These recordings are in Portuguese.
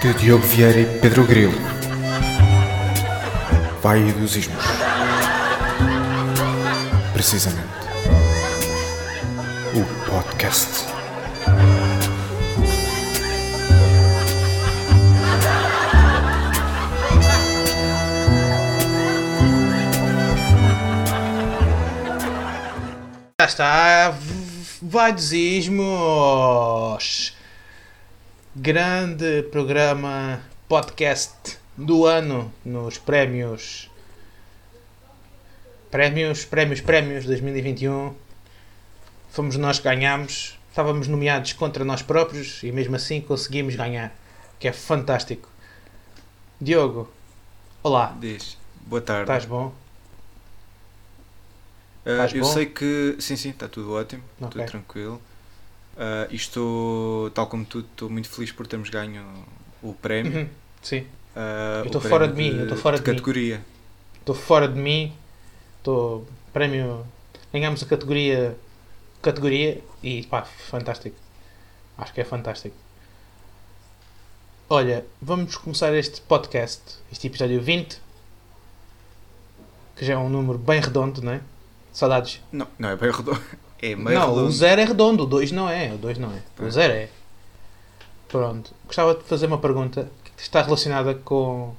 de Diogo Vieira e Pedro Grilo. Vai dos ismos. Precisamente. O podcast. Já está. Vai dos ismos. Grande programa podcast do ano nos prémios. Prémios, prémios, prémios 2021. Fomos nós que ganhámos. Estávamos nomeados contra nós próprios e mesmo assim conseguimos ganhar. Que é fantástico. Diogo, olá. Diz. Boa tarde. Estás bom? Estás eu bom? sei que. Sim, sim, está tudo ótimo. Ok. Tudo tranquilo. Ah, e estou, tal como tu, estou muito feliz por termos ganho o prémio. Uhum, Sim. Ah, Eu estou fora de mim, eu estou fora de mim. categoria. estou fora de mim, estou prémio, ganhamos a categoria categoria e pá, fantástico. Acho que é fantástico. Olha, vamos começar este podcast, este episódio 20, que já é um número bem redondo, não é? Saudades. Não, não é bem redondo. É meio não, o redondo. 0 é redondo, o 2 não é, o 2 não é. O Ah. 0 é. Pronto, gostava de fazer uma pergunta que está relacionada com,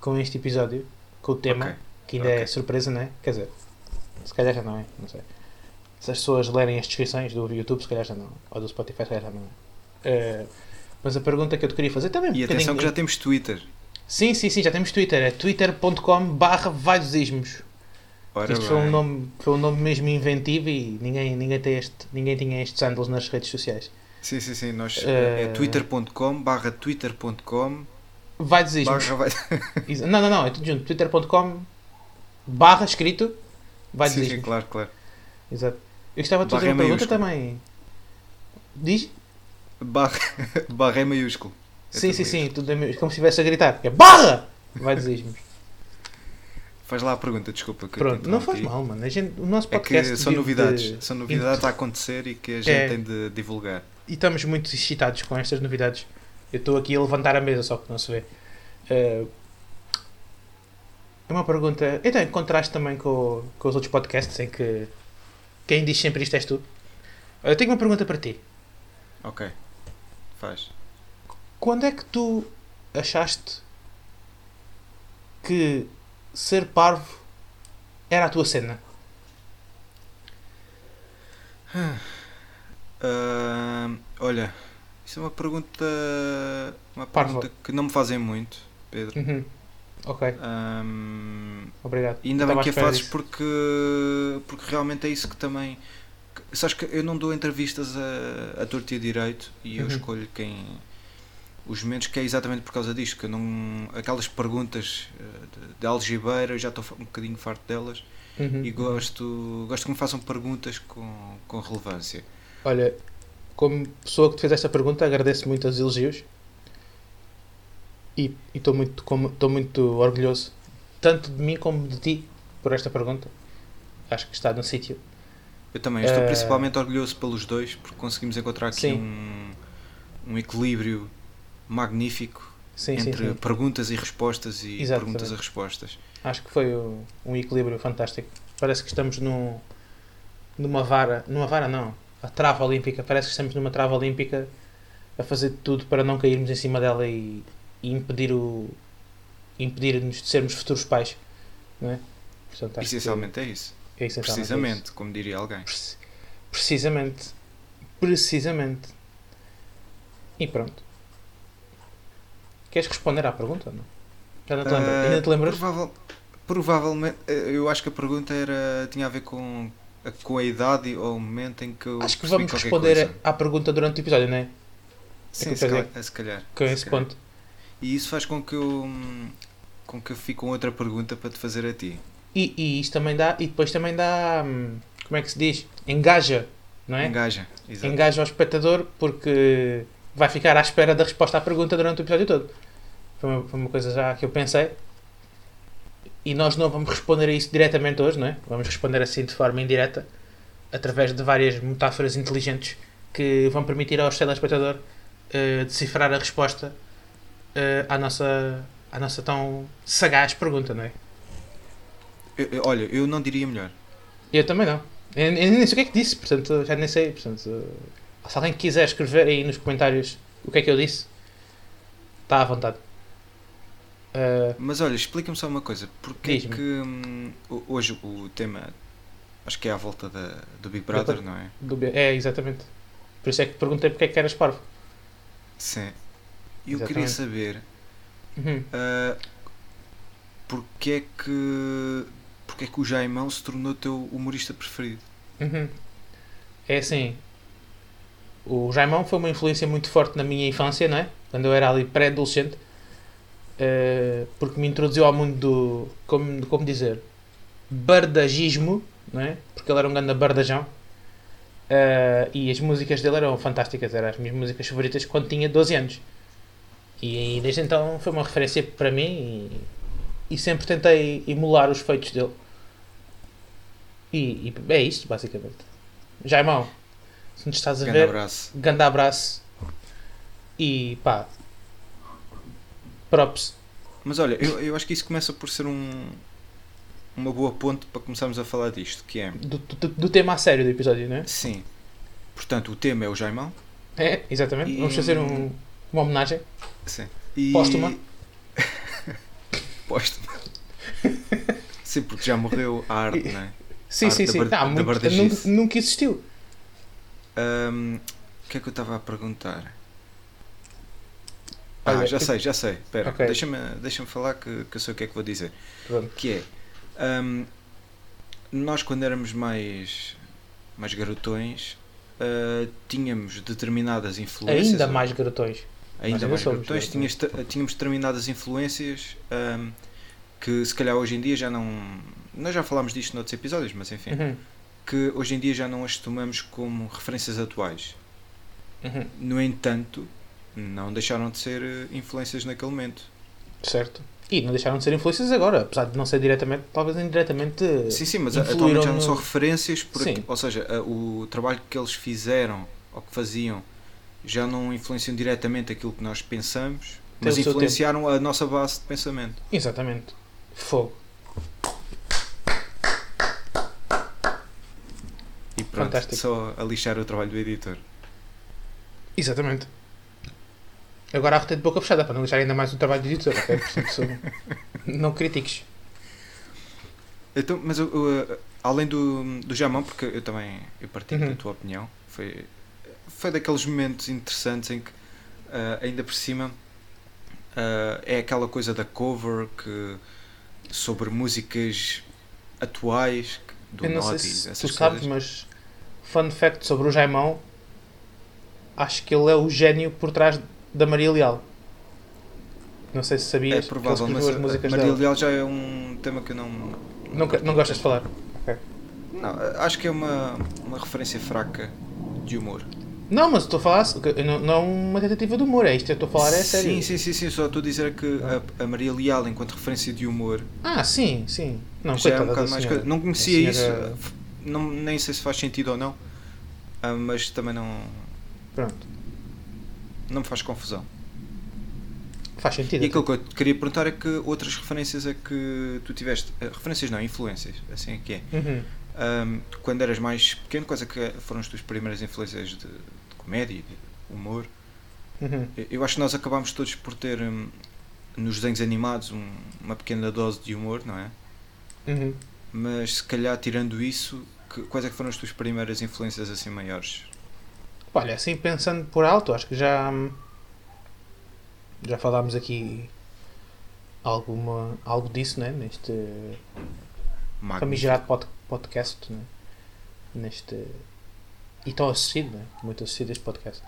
com este episódio, com o tema Ok. que ainda é Ok. surpresa, não é? Quer dizer, se calhar já não é, não sei. Se as pessoas lerem as descrições do YouTube, se calhar já não. Ou do Spotify, se calhar já não é. Eh, mas a pergunta que eu te queria fazer também. é um E atenção bocadinho- que já temos Twitter. Sim, sim, sim, já temos Twitter. É twitter.com barra vaidosismos. Ora Isto foi um, nome, foi um nome mesmo inventivo e ninguém, ninguém, tem este, ninguém tinha estes handles nas redes sociais. Sim, sim, sim. Nós, Eh, É twitter.com barra twitter.com barra vai... Exa- Não, não, não, é tudo junto. twitter.com barra escrito Sim, vaidosismos. sim, claro, claro. Exato. Eu gostava de fazer Barra uma pergunta maiúsculo. também. Diz? Barra, barra é maiúsculo. É sim, sim, sim, maiúsculo. tudo é mesmo, como se estivesse a gritar. É barra! Vai dizer Faz lá a pergunta, desculpa. Pronto, não faz mal, mano. A gente, o nosso É podcast. que são novidades, de- são novidades a acontecer e que a gente É. tem de divulgar. E estamos muito excitados com estas novidades. Eu estou aqui a levantar a mesa, só que não se vê. Eh, É uma pergunta. Então, em contraste também com, com os outros podcasts em que quem diz sempre isto és tu. Eu tenho uma pergunta para ti. Ok, faz. Quando é que tu achaste que ser parvo era a tua cena? Ahm, olha, isso é uma pergunta, uma pergunta que não me fazem muito, Pedro. Uhum. Ok, Ahm, obrigado. ainda Eu bem que à a fazes disso. porque, porque realmente é isso que também. que- Sabes que eu não dou entrevistas a, a torto e direito e eu Uhum. escolho quem. Os momentos que é exatamente por causa disto, que eu não. Aquelas perguntas eh, de, de algibeira, eu já estou um bocadinho farto delas Uhum. e gosto, gosto que me façam perguntas com, com relevância. Olha, como pessoa que te fez esta pergunta, agradeço muito os elogios e estou muito, como- estou muito orgulhoso, tanto de mim como de ti, por esta pergunta. Acho que está no sítio. Eu também eu estou Eh, principalmente orgulhoso pelos dois porque conseguimos encontrar aqui um, um equilíbrio magnífico Sim, sim, entre sim. perguntas e respostas e Exatamente. perguntas a respostas. Acho que foi um, equilíbrio fantástico. Parece que estamos num, numa vara, numa vara não, a trava olímpica. Parece que estamos numa trava olímpica a fazer de tudo para não cairmos em cima dela e, e impedir o impedir-nos de sermos futuros pais, não é? Portanto, acho que Essencialmente é isso. é essencialmente isso. Precisamente, como diria alguém. Preci- Precisamente. Precisamente. E pronto. Queres responder à pergunta? Não? Já não te lembras? Ah, Ainda te lembras? provável- provavelmente, eh, eu acho que a pergunta era tinha a ver com, a- com a idade ou o momento em que eu Acho que vamos responder coisa. à pergunta durante o episódio, não é? Sim, que se calhar, se calhar. Com se esse calhar. ponto. E isso faz com que eu com que eu fique com outra pergunta para te fazer a ti. E, e isto também dá. E depois também dá. hum, Como é que se diz? Engaja, não é? Engaja. Exato. Engaja ao espectador porque vai ficar à espera da resposta à pergunta durante o episódio todo. Foi uma, foi uma coisa já que eu pensei. E nós não vamos responder a isso diretamente hoje, não é? Vamos responder assim de forma indireta, através de várias metáforas inteligentes que vão permitir ao telespectador eh, decifrar a resposta eh, à, nossa, à nossa tão sagaz pergunta, não é? Eu- eu- olha, eu não diria melhor. Eu também não. Eu, eu nem sei o que é que disse, portanto, já nem sei. Portanto, eh, se alguém quiser escrever aí nos comentários o que é que eu disse, está à vontade. Eh, Mas olha, explica-me só uma coisa. Porquê Diz-me. que hum, ho- hoje o tema acho que é à volta da, do Big Brother, não é? do é, exatamente. Por isso é que te perguntei porque é que eras parvo. Sim. Eu queria Exatamente. saber Uhum. ah, porque é que porque é que o Jaimão se tornou teu humorista preferido? Uhum. É assim, o Jaimão foi uma influência muito forte na minha infância, não é? Quando eu era ali pré-adolescente, eh, porque me introduziu ao mundo do, como, como dizer, bardagismo, não é? Porque ele era um grande bardajão. Eh, e as músicas dele eram fantásticas, eram as minhas músicas favoritas quando tinha 12 anos. E, desde então foi uma referência para mim e, e sempre tentei emular os feitos dele. E, e é isto, basicamente. Jaimão, se nos estás a Grande ver, abraço. grande abraço. E pá, props. Mas olha, eu, eu acho que isso começa por ser um uma boa ponte para começarmos a falar disto, que é Do, do, do tema a sério do episódio, não é? sim. Portanto, o tema é o Jaimão. É, exatamente. E- Vamos fazer um- uma homenagem. Sim. E... Póstuma. Póstuma. Sim, porque já morreu a arte, não é? Sim, Arte sim, da sim. bar- Ah, da muito- nunca, nunca existiu. O que é que eu estava a perguntar? Ah, já sei, já sei. Espera, Ok. deixa-me deixa falar que, que eu sei o que é que vou dizer. Pronto. Que é, ahm, nós quando éramos mais, mais garotões, ah, tínhamos determinadas influências. Ainda mais garotões. ainda mais garotões, garotões. tínhamos, tínhamos determinadas influências ahm, que se calhar hoje em dia já não... Nós já falámos disto noutros episódios, mas enfim. Uhum, Que hoje em dia já não as tomamos como referências atuais. uhum. No entanto, não deixaram de ser eh, influências naquele momento. Certo. E não deixaram de ser influências agora, apesar de não ser diretamente, talvez indiretamente. Sim, sim, mas atualmente já não são referências, por Sim. aqui- ou seja, o trabalho que eles fizeram ou que faziam já não influenciam diretamente aquilo que nós pensamos, Tem mas influenciaram a nossa base de pensamento. Exatamente. Fogo. E pronto, Fantástico. só a lixar o trabalho do editor. Exatamente. Agora arrotei de boca fechada para não deixar ainda mais o trabalho de editor, ok? Portanto, não critiques. Então, mas eu, eu, eh, além do, do Jamão, porque eu também eu partilho Uhum. da tua opinião, foi, foi daqueles momentos interessantes em que ah, ainda por cima ah, é aquela coisa da cover que sobre músicas atuais do Eu não sei se tu sabes, coisas. mas fun fact sobre o Jaimão, acho que ele é o gênio por trás da Maria Leal. Não sei se É sabias que ele provável, escreveu as músicas Maria dela. Leal já é um tema que eu não. Não, não gostas de falar? Não, acho que é uma, uma referência fraca de humor. Não, mas estou a falar, não, não é uma tentativa de humor, é isto que eu estou a falar, é sério. Sim, sim, sim, sim, só estou a dizer que a, a Maria Leal, enquanto referência de humor, Ah, sim, sim. Não, já é um bocado mais senhora. Não conhecia senhora- isso, não, nem sei se faz sentido ou não, ah, mas também não, Pronto, não me faz confusão. faz sentido. E aquilo que eu te queria perguntar é que outras referências é que tu tiveste, eh, referências não, influências, assim é que é. Uhum. Ahm, quando eras mais pequeno, quais é que foram as tuas primeiras influências de, de comédia, de humor? Uhum. Eu- acho que nós acabámos todos por ter hum, nos desenhos animados um- uma pequena dose de humor, não é? Uhum. Mas se calhar tirando isso, que- quais é que foram as tuas primeiras influências assim maiores? Olha, assim pensando por alto, acho que já já falámos aqui alguma, algo disso, né? Neste Magnífico. famigerado pod, podcast, né? Neste e tão assistido, né? Muito assistido este podcast.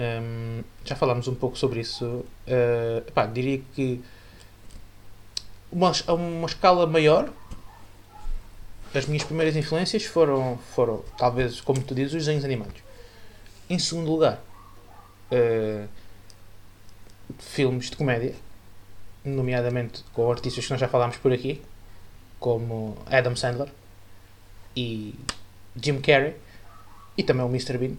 Hum, já falámos um pouco sobre isso. Uh, pá, diria que uma, a uma escala maior, as minhas primeiras influências foram, foram talvez, como tu dizes, os desenhos animados. Em segundo lugar, uh, filmes de comédia, nomeadamente com artistas que nós já falámos por aqui, como Adam Sandler e Jim Carrey e também o Mr. Bean.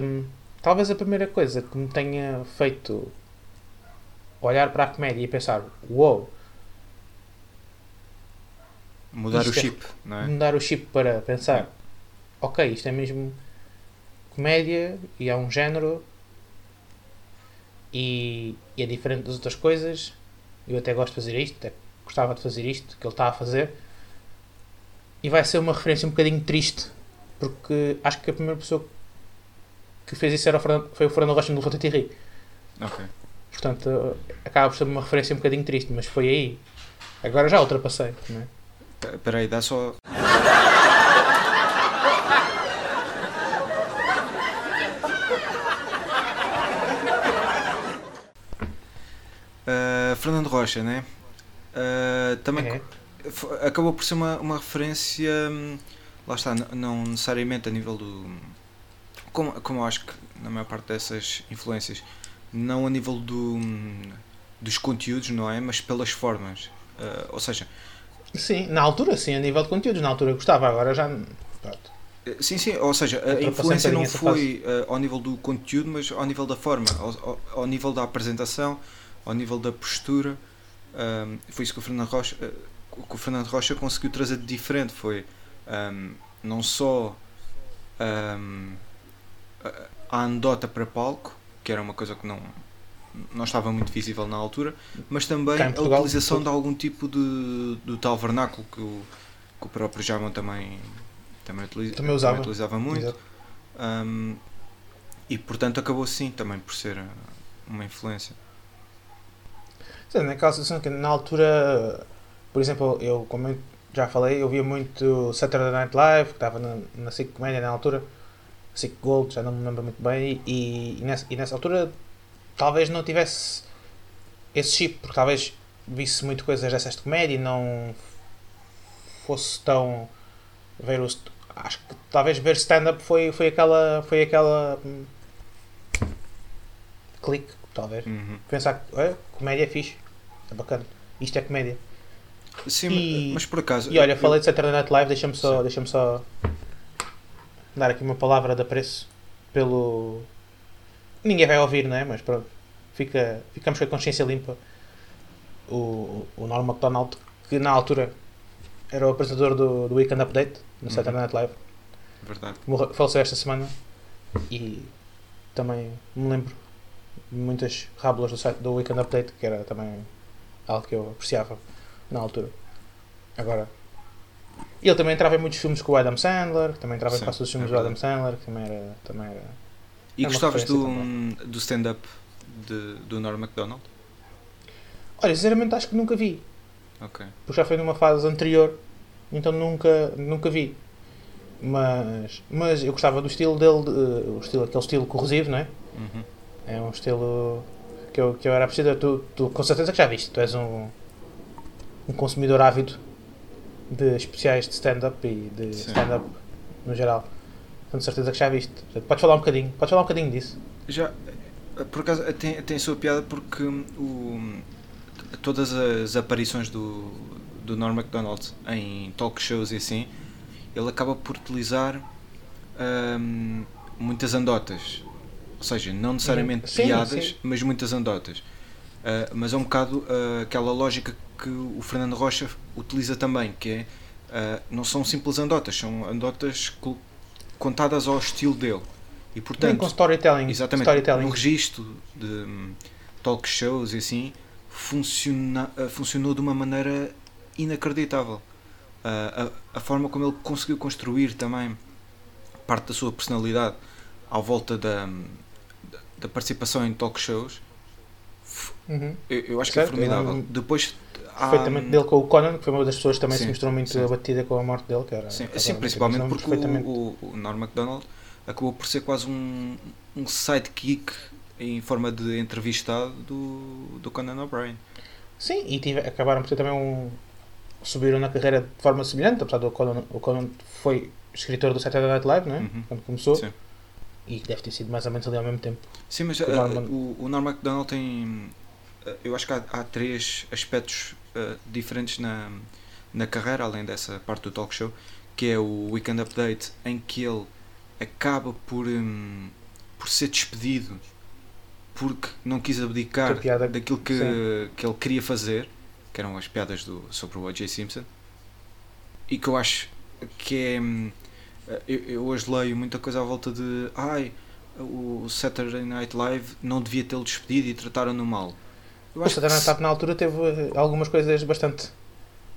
Um, talvez a primeira coisa que me tenha feito olhar para a comédia e pensar: uou, Mudar Isto o é- chip, não é? mudar o chip para pensar: ok, isto é mesmo comédia e é um género e, e é diferente das outras coisas. Eu até gosto de fazer isto, até gostava de fazer isto que ele está a fazer. E vai ser uma referência um bocadinho triste, porque acho que a primeira pessoa que fez isso era o Fernando, foi o Fernando Rocha no Levanta e Ri. Ok. Portanto, acaba por ser uma referência um bocadinho triste, mas foi aí. Agora já ultrapassei, não é? Espera aí, dá só. Uh, Fernando Rocha, né? Uh, também É. acabou por ser uma, uma referência, hum, lá está, não necessariamente a nível do. Como, como eu acho que na maior parte dessas influências, não a nível do, hum, dos conteúdos, não é? Mas pelas formas. Uh, ou seja, Sim, na altura sim, a nível de conteúdos, na altura gostava, agora já. Pronto. Eh, Sim, sim, ou seja, a influência não foi eh, ao nível do conteúdo, mas ao nível da forma, ao, ao- ao nível da apresentação, ao nível da postura. Ahm, foi isso que o Fernando Rocha, eh, que o Fernando Rocha conseguiu trazer de diferente. Foi ahm, não só ahm, a- anedota para palco, que era uma coisa que não, não estava muito visível na altura, mas também a utilização de algum tipo de, do tal vernáculo que o, que o próprio Jamon também, também, utiliza, Também usava. utilizava muito. Um, e portanto acabou assim também por ser uma influência. Sim, naquela situação que na altura, por exemplo, eu, como eu já falei, eu via muito Saturday Night Live, que estava na, na SIC Comédia na altura, SIC Gold, já não me lembro muito bem, e, e, nessa, e nessa altura talvez não tivesse esse chip, porque talvez visse muito coisas dessas de comédia e não fosse tão ver o acho que talvez ver stand-up foi, foi aquela foi aquela hum, clique, talvez Uhum. pensar que é, comédia é fixe, é bacana, isto é comédia. Sim, E- mas por acaso. E olha, eu- falei de Saturday Night Live, deixa-me só, deixa só dar aqui uma palavra de apreço pelo. Ninguém vai ouvir, não é? Mas pronto, fica, ficamos com a consciência limpa. O, o Norm MacDonald, que na altura era o apresentador do, do Weekend Update, no Uhum. Saturday Night Live, Verdade. morre- faleceu esta semana e também me lembro de muitas rábulas do, site, do Weekend Update, que era também algo que eu apreciava na altura. Agora, ele também entrava em muitos filmes com o Adam Sandler, também entrava em quase todos os filmes é do Adam. Sandler, que também era. Também era E uma gostavas do, do stand-up do Norm MacDonald? Olha, sinceramente acho que nunca vi, Ok. porque já foi numa fase anterior, então nunca, nunca vi. Mas, mas eu gostava do estilo dele, de- o estilo, aquele estilo corrosivo, não é? Uhum. É um estilo que eu, que eu era preciso. Tu, tu com certeza que já viste. Tu és um, um consumidor ávido de especiais de stand-up e de stand-up no geral. Com certeza que já viste. Portanto, Podes falar um bocadinho. Podes falar um bocadinho disso. Já, por acaso, tem, tem a sua piada porque o, todas as aparições do, do Norm MacDonald em talk shows e assim, ele acaba por utilizar ahm, muitas andotas. Ou seja, não necessariamente Uhum. Sim, piadas, sim. mas muitas andotas. Ah, mas é um bocado ah, aquela lógica que o Fernando Rocha utiliza também, que é ah, não são simples andotas, são andotas contadas ao estilo dele. E Bem, portanto, com storytelling. Exatamente. storytelling. No registro de hum, talk shows e assim, funciona, funcionou de uma maneira inacreditável. A, a forma como ele conseguiu construir também parte da sua personalidade à volta da, da, participação em talk shows, Uhum. eu, eu acho Certo, que é formidável. Depois há, Perfeitamente dele com o Conan, que foi uma das pessoas que também Sim, se mostrou muito sim. abatida com a morte dele. Que era, Sim, sim, principalmente porque o, o Norm MacDonald acabou por ser quase um, um sidekick em forma de entrevistado do, do Conan O'Brien. Sim, e tive, acabaram por ter também um. subiram na carreira de forma semelhante, apesar do Conan, o Conan foi escritor do Saturday Night Live, não é? Uhum. Quando começou. Sim. E deve ter sido mais ou menos ali ao mesmo tempo. Sim, mas O uh, Norman- o, o Norm MacDonald tem. uh, eu acho que há, há três aspectos uh, diferentes na, na carreira, além dessa parte do talk show, que é o Weekend Update, em que ele acaba por, um, por ser despedido porque não quis abdicar piada- daquilo que, sim. que ele queria fazer, que eram as piadas do, sobre o O.J. Simpson, e que eu acho que é. Hum, Eu, eu hoje leio muita coisa à volta de. Ai, o Saturday Night Live não devia tê-lo despedido e trataram-no mal. Eu O acho que Saturday Night Live na altura teve eh, algumas coisas bastante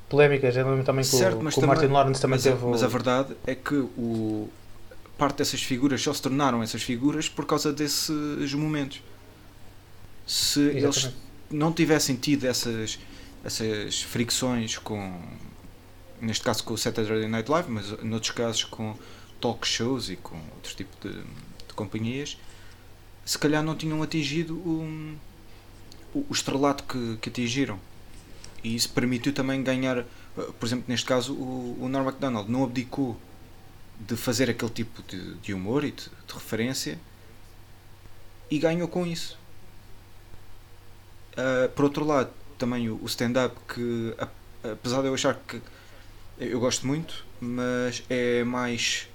polémicas. Eu lembro também que Certo, o, mas que o também- Martin Lawrence também mas, a, teve. o- mas a verdade é que o, parte dessas figuras só se tornaram essas figuras por causa desses momentos. Se eles Exatamente. não tivessem tido essas, essas fricções com, neste caso com o Saturday Night Live, mas noutros casos com talk shows e com outros tipos de, de companhias, se calhar não tinham atingido o, o, estrelato que, que atingiram. E isso permitiu também ganhar, eh, por exemplo, neste caso, o, o Norm MacDonald não abdicou de fazer aquele tipo de, de humor e de, de referência e ganhou com isso. Ah, por outro lado, também o, o stand-up, que apesar de eu achar que eu gosto muito, mas é mais.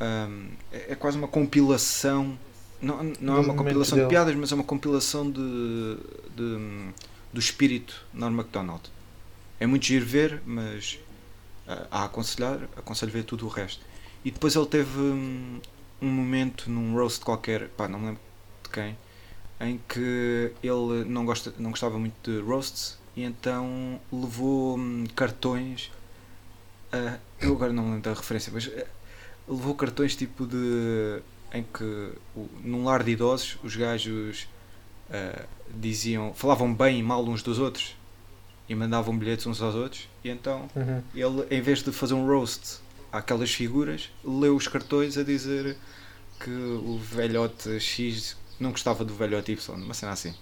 ahm, é quase uma compilação. Não, não é uma compilação de piadas, mas é uma compilação de, de- do espírito Norm MacDonald. É muito giro ver, mas ah, a aconselhar, aconselho ver tudo o resto. E depois ele teve hum, um momento num roast qualquer, pá, não me lembro de quem, em que ele não, gosta, não gostava muito de roasts e então levou hum, cartões. Ah, eu agora não me lembro da referência, mas ah, levou cartões tipo de. em que o- num lar de idosos os gajos ah, diziam. falavam bem e mal uns dos outros e mandavam bilhetes uns aos outros e então Uhum. ele, em vez de fazer um roast àquelas figuras, leu os cartões a dizer que o velhote X não gostava do velhote Y, uma cena assim.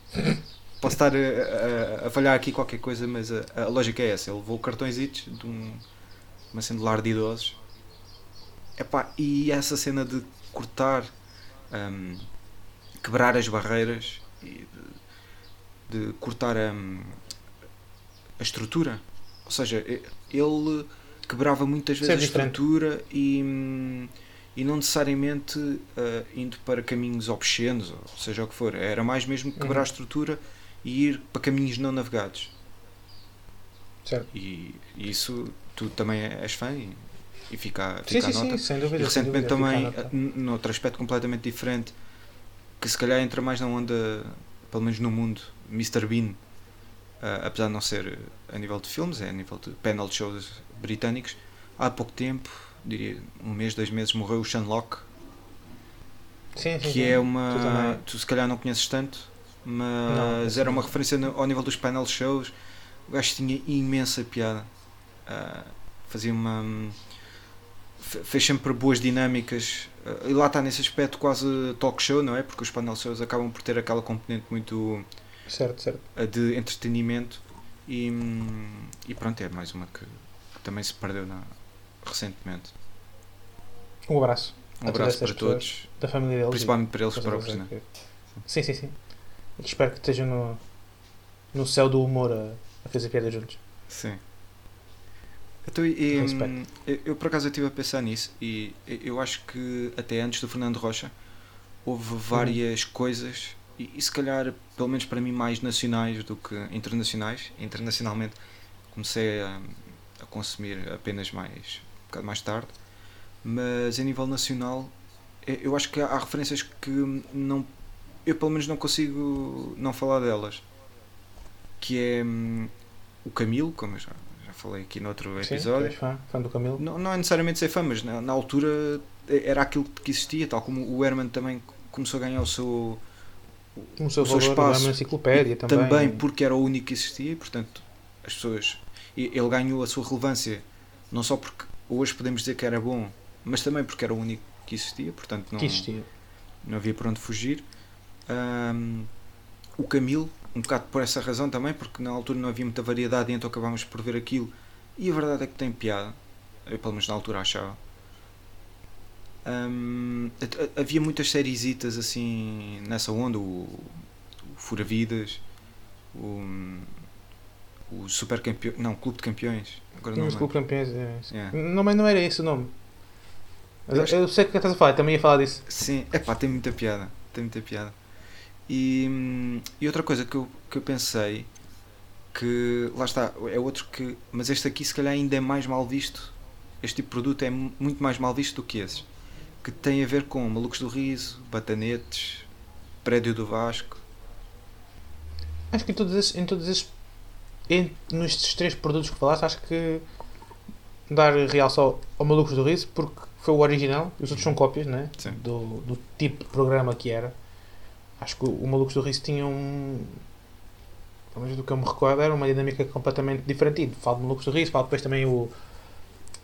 Posso estar a, a, a falhar aqui qualquer coisa, mas a, a lógica é essa. Ele levou cartões de um, uma cena de lar de idosos. Epá, e essa cena de cortar, hum, quebrar as barreiras e de, de cortar hum, a estrutura. Ou seja, ele quebrava muitas vezes Ser a diferente. estrutura e, hum, e não necessariamente ah, indo para caminhos obscenos, ou seja o que for. Era mais mesmo quebrar Uhum. a estrutura e ir para caminhos não navegados. Certo. E, e isso tu também és fã e, e fica, Sim, fica sim, a nota. sim, sem E dúvida. sem recentemente dúvida, também, a noutro aspecto completamente diferente, que se calhar entra mais na onda, pelo menos no mundo, Mr. Bean, ah, apesar de não ser a nível de filmes, é a nível de panel shows britânicos, há pouco tempo, diria um mês, dois meses, morreu o Sean Locke, Sim, sim, que sim. é Tu uma. também. Tu se calhar não conheces tanto, Não, mas era não. uma referência no- ao nível dos panel shows. O gajo tinha imensa piada. Ah, fazia uma. fe- Fez sempre boas dinâmicas. Ah, e lá está nesse aspecto quase talk show, não é? Porque os panel shows acabam por ter aquela componente muito Certo, certo. ah, de entretenimento. E, hum, e pronto, é mais uma que, também se perdeu na- recentemente. Um abraço Um abraço para todos, da família deles. principalmente para eles próprios. Né? Sim, sim, sim. Espero que estejam no, no céu do humor a, a fazer piadas juntos. Sim. Então, e, hum, eu, eu, por acaso eu estive a pensar nisso e eu- acho que até antes do Fernando Rocha houve várias coisas e, e se calhar pelo menos para mim mais nacionais do que internacionais. Internacionalmente comecei a, a consumir apenas mais um bocado mais tarde, mas a nível nacional eu- acho que há referências que não eu pelo menos não consigo não falar delas que é hum, o Camilo, como eu já falei aqui noutro Sim, tu episódio. és fã, fã do Camilo. Não, não é necessariamente ser fã, mas na, na altura era aquilo que existia, tal como o Herman também começou a ganhar o seu. O seu o seu valor espaço. uma enciclopédia e também. porque era o único que existia, e portanto as pessoas. Ele ganhou a sua relevância não só porque hoje podemos dizer que era bom, mas também porque era o único que existia, portanto não, Que existia. não havia por onde fugir. Ahm, o Camilo, um bocado por essa razão também, porque na altura não havia muita variedade e então acabámos por ver aquilo. E a verdade é que tem piada. Eu pelo menos na altura achava. A- havia muitas sériesitas assim nessa onda, o, o Fura Vidas, o, o Super Campeão, não, Clube de Campeões. Agora não Clube Campeões. é. Yeah. Não, mas não era esse o nome. Eu eu sei o que estás a falar, também ia falar disso. Sim, é pá, tem muita piada. Tem muita piada. E, e outra coisa que eu, que eu pensei que lá está, é outro que. Mas este aqui se calhar ainda é mais mal visto. Este tipo de produto é mu- muito mais mal visto do que esses. Que tem a ver com Malucos do Riso, Batanetes, Prédio do Vasco. Acho que em todos esses, em todos esses em, nestes três produtos que falaste, acho que dar realce ao, ao Malucos do Riso porque foi o original, os outros são cópias né? Sim. do, do tipo de programa que era. Acho que o, Malucos do Riso tinha um. Pelo menos do que eu me recordo, era uma dinâmica completamente diferente. E falo de Malucos do Riso, falo depois também o.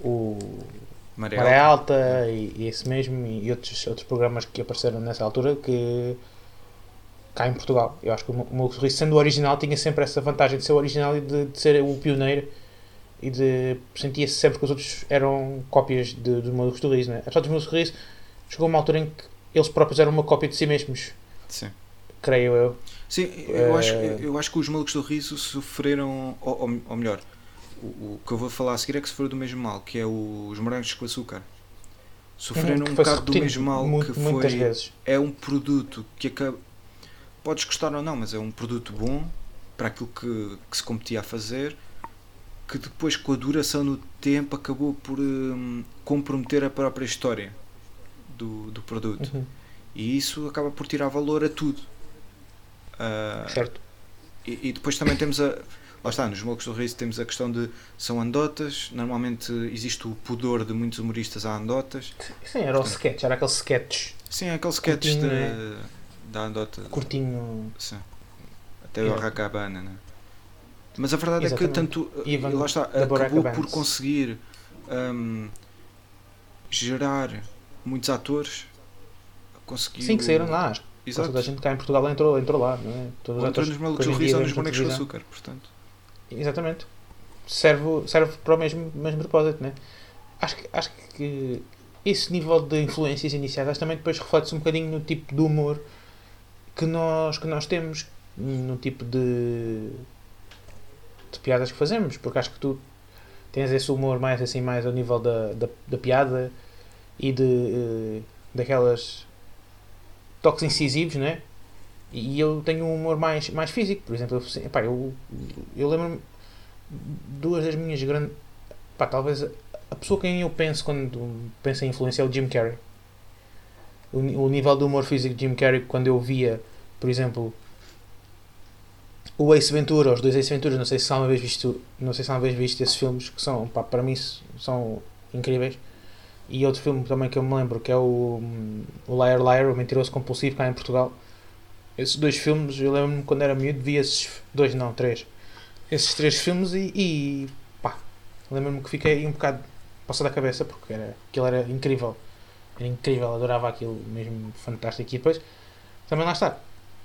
o Maré Maré Alta. Alta e, e esse mesmo e outros, outros programas que apareceram nessa altura que cá em Portugal. Eu acho que o Mo- o Maluco Sorriso, sendo o original, tinha sempre essa vantagem de ser o original e de, de ser o pioneiro e de sentia-se sempre que os outros eram cópias de, dos Malucos do Riso, né? Apesar dos Malucos do Riso, chegou uma altura em que eles próprios eram uma cópia de si mesmos, Sim. creio eu. Sim, eu, Eh, acho, eu acho que os Malucos do Riso sofreram, ou, ou- ou melhor, o, o que eu vou falar a seguir é que sofreram do mesmo mal, que é o- os morangos com açúcar. Sofreram que um bocado do mesmo mal muito- que foi. vezes. É um produto que acaba. Podes gostar ou não, mas é um produto bom para aquilo que, que se competia a fazer, que depois, com a duração no tempo, acabou por hum, comprometer a própria história do, do produto. Uhum, E isso acaba por tirar valor a tudo. Ah, certo. e, e depois também temos a. Lá está, nos Mocos do Riso temos a questão de. São anedotas. Normalmente existe o pudor de muitos humoristas a anedotas. Sim, era o sketch, era aquele sketch Sim, é aquele sketch Curtinho, de, né? da anedota. curtinho. Sim. Até o Yeah. Racabana, né? Mas a verdade é que Exatamente. tanto. Ivan lá está, acabou por conseguir hum, gerar muitos atores. Conseguiu, Sim, que saíram lá. Exato. toda a gente cá em Portugal entrou, entrou lá, não é? Todos os atores nos Malucos do Riso ou nos Bonecos televisão. Açúcar, portanto. Exatamente. Serve, serve para o mesmo, mesmo propósito, né? Acho que, acho que esse nível de influências iniciais acho que também depois reflete-se um bocadinho no tipo de humor que nós, que nós temos, no tipo de, de piadas que fazemos, porque acho que tu tens esse humor mais assim, mais ao nível da, da, da piada e de eh, daquelas toques incisivos, né? E eu tenho um humor mais, mais físico, por exemplo, eu, eu, eu lembro-me duas das minhas grandes. Talvez a- pessoa quem eu penso quando penso em influência é o Jim Carrey. O, o nível de humor físico de Jim Carrey, quando eu via, por exemplo, o Ace Ventura, os dois Ace Venturas, não sei se alguma vez visto, não sei se alguma vez visto esses filmes que são, para mim são incríveis. E outro filme também que eu me lembro que é o, hum, o Liar Liar, o Mentiroso Compulsivo, cá em Portugal. Esses dois filmes, eu lembro-me quando era miúdo, vi esses dois, não, três. Esses três filmes e, e pá, lembro-me que fiquei um bocado passado da cabeça porque era, aquilo era incrível. Era incrível, adorava aquilo, mesmo fantástico. E depois, também lá está.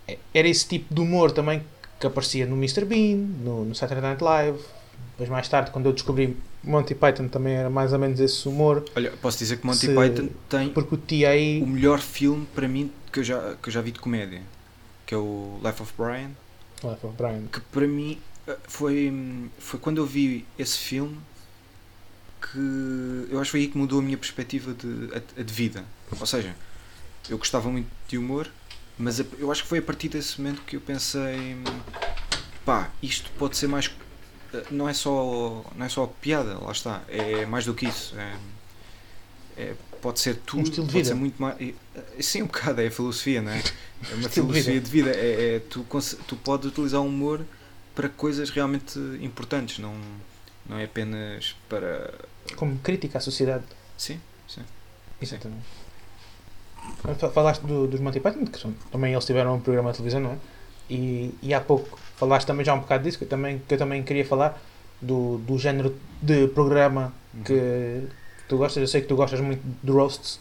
É- Era esse tipo de humor também que aparecia no Mr. Bean, no, no Saturday Night Live. Depois, mais tarde, quando eu descobri Monty Python, também era mais ou menos esse humor. Olha, posso dizer que Monty Se- Python tem Porque o tia aí. o melhor filme para mim que eu já, que eu já vi de comédia, que é o Life of Brian, Olha, foi o Brian. que para mim eh, foi, foi quando eu vi esse filme que eu acho que foi aí que mudou a minha perspectiva de, a- a de vida. Ou seja, eu gostava muito de humor, mas eu acho que foi a partir desse momento que eu pensei pá, isto pode ser mais não é só não é só piada, lá está, é mais do que isso. É, é- pode ser tudo, estilo de pode vida. ser muito mais. Sim, um bocado, é a filosofia, não é? É uma Estilo de filosofia de vida. É, é- tu, tu podes utilizar o humor para coisas realmente importantes, não, não é apenas para. Como crítica à sociedade. Sim, sim. Exatamente. Fa- Falaste do- dos Monty Python, que também eles tiveram um programa de televisão, não é? E, e há pouco falaste também já um bocado disso, que eu também, que eu também queria falar, do, do género de programa Uhum. que tu gostas. Eu sei que tu gostas muito de roasts.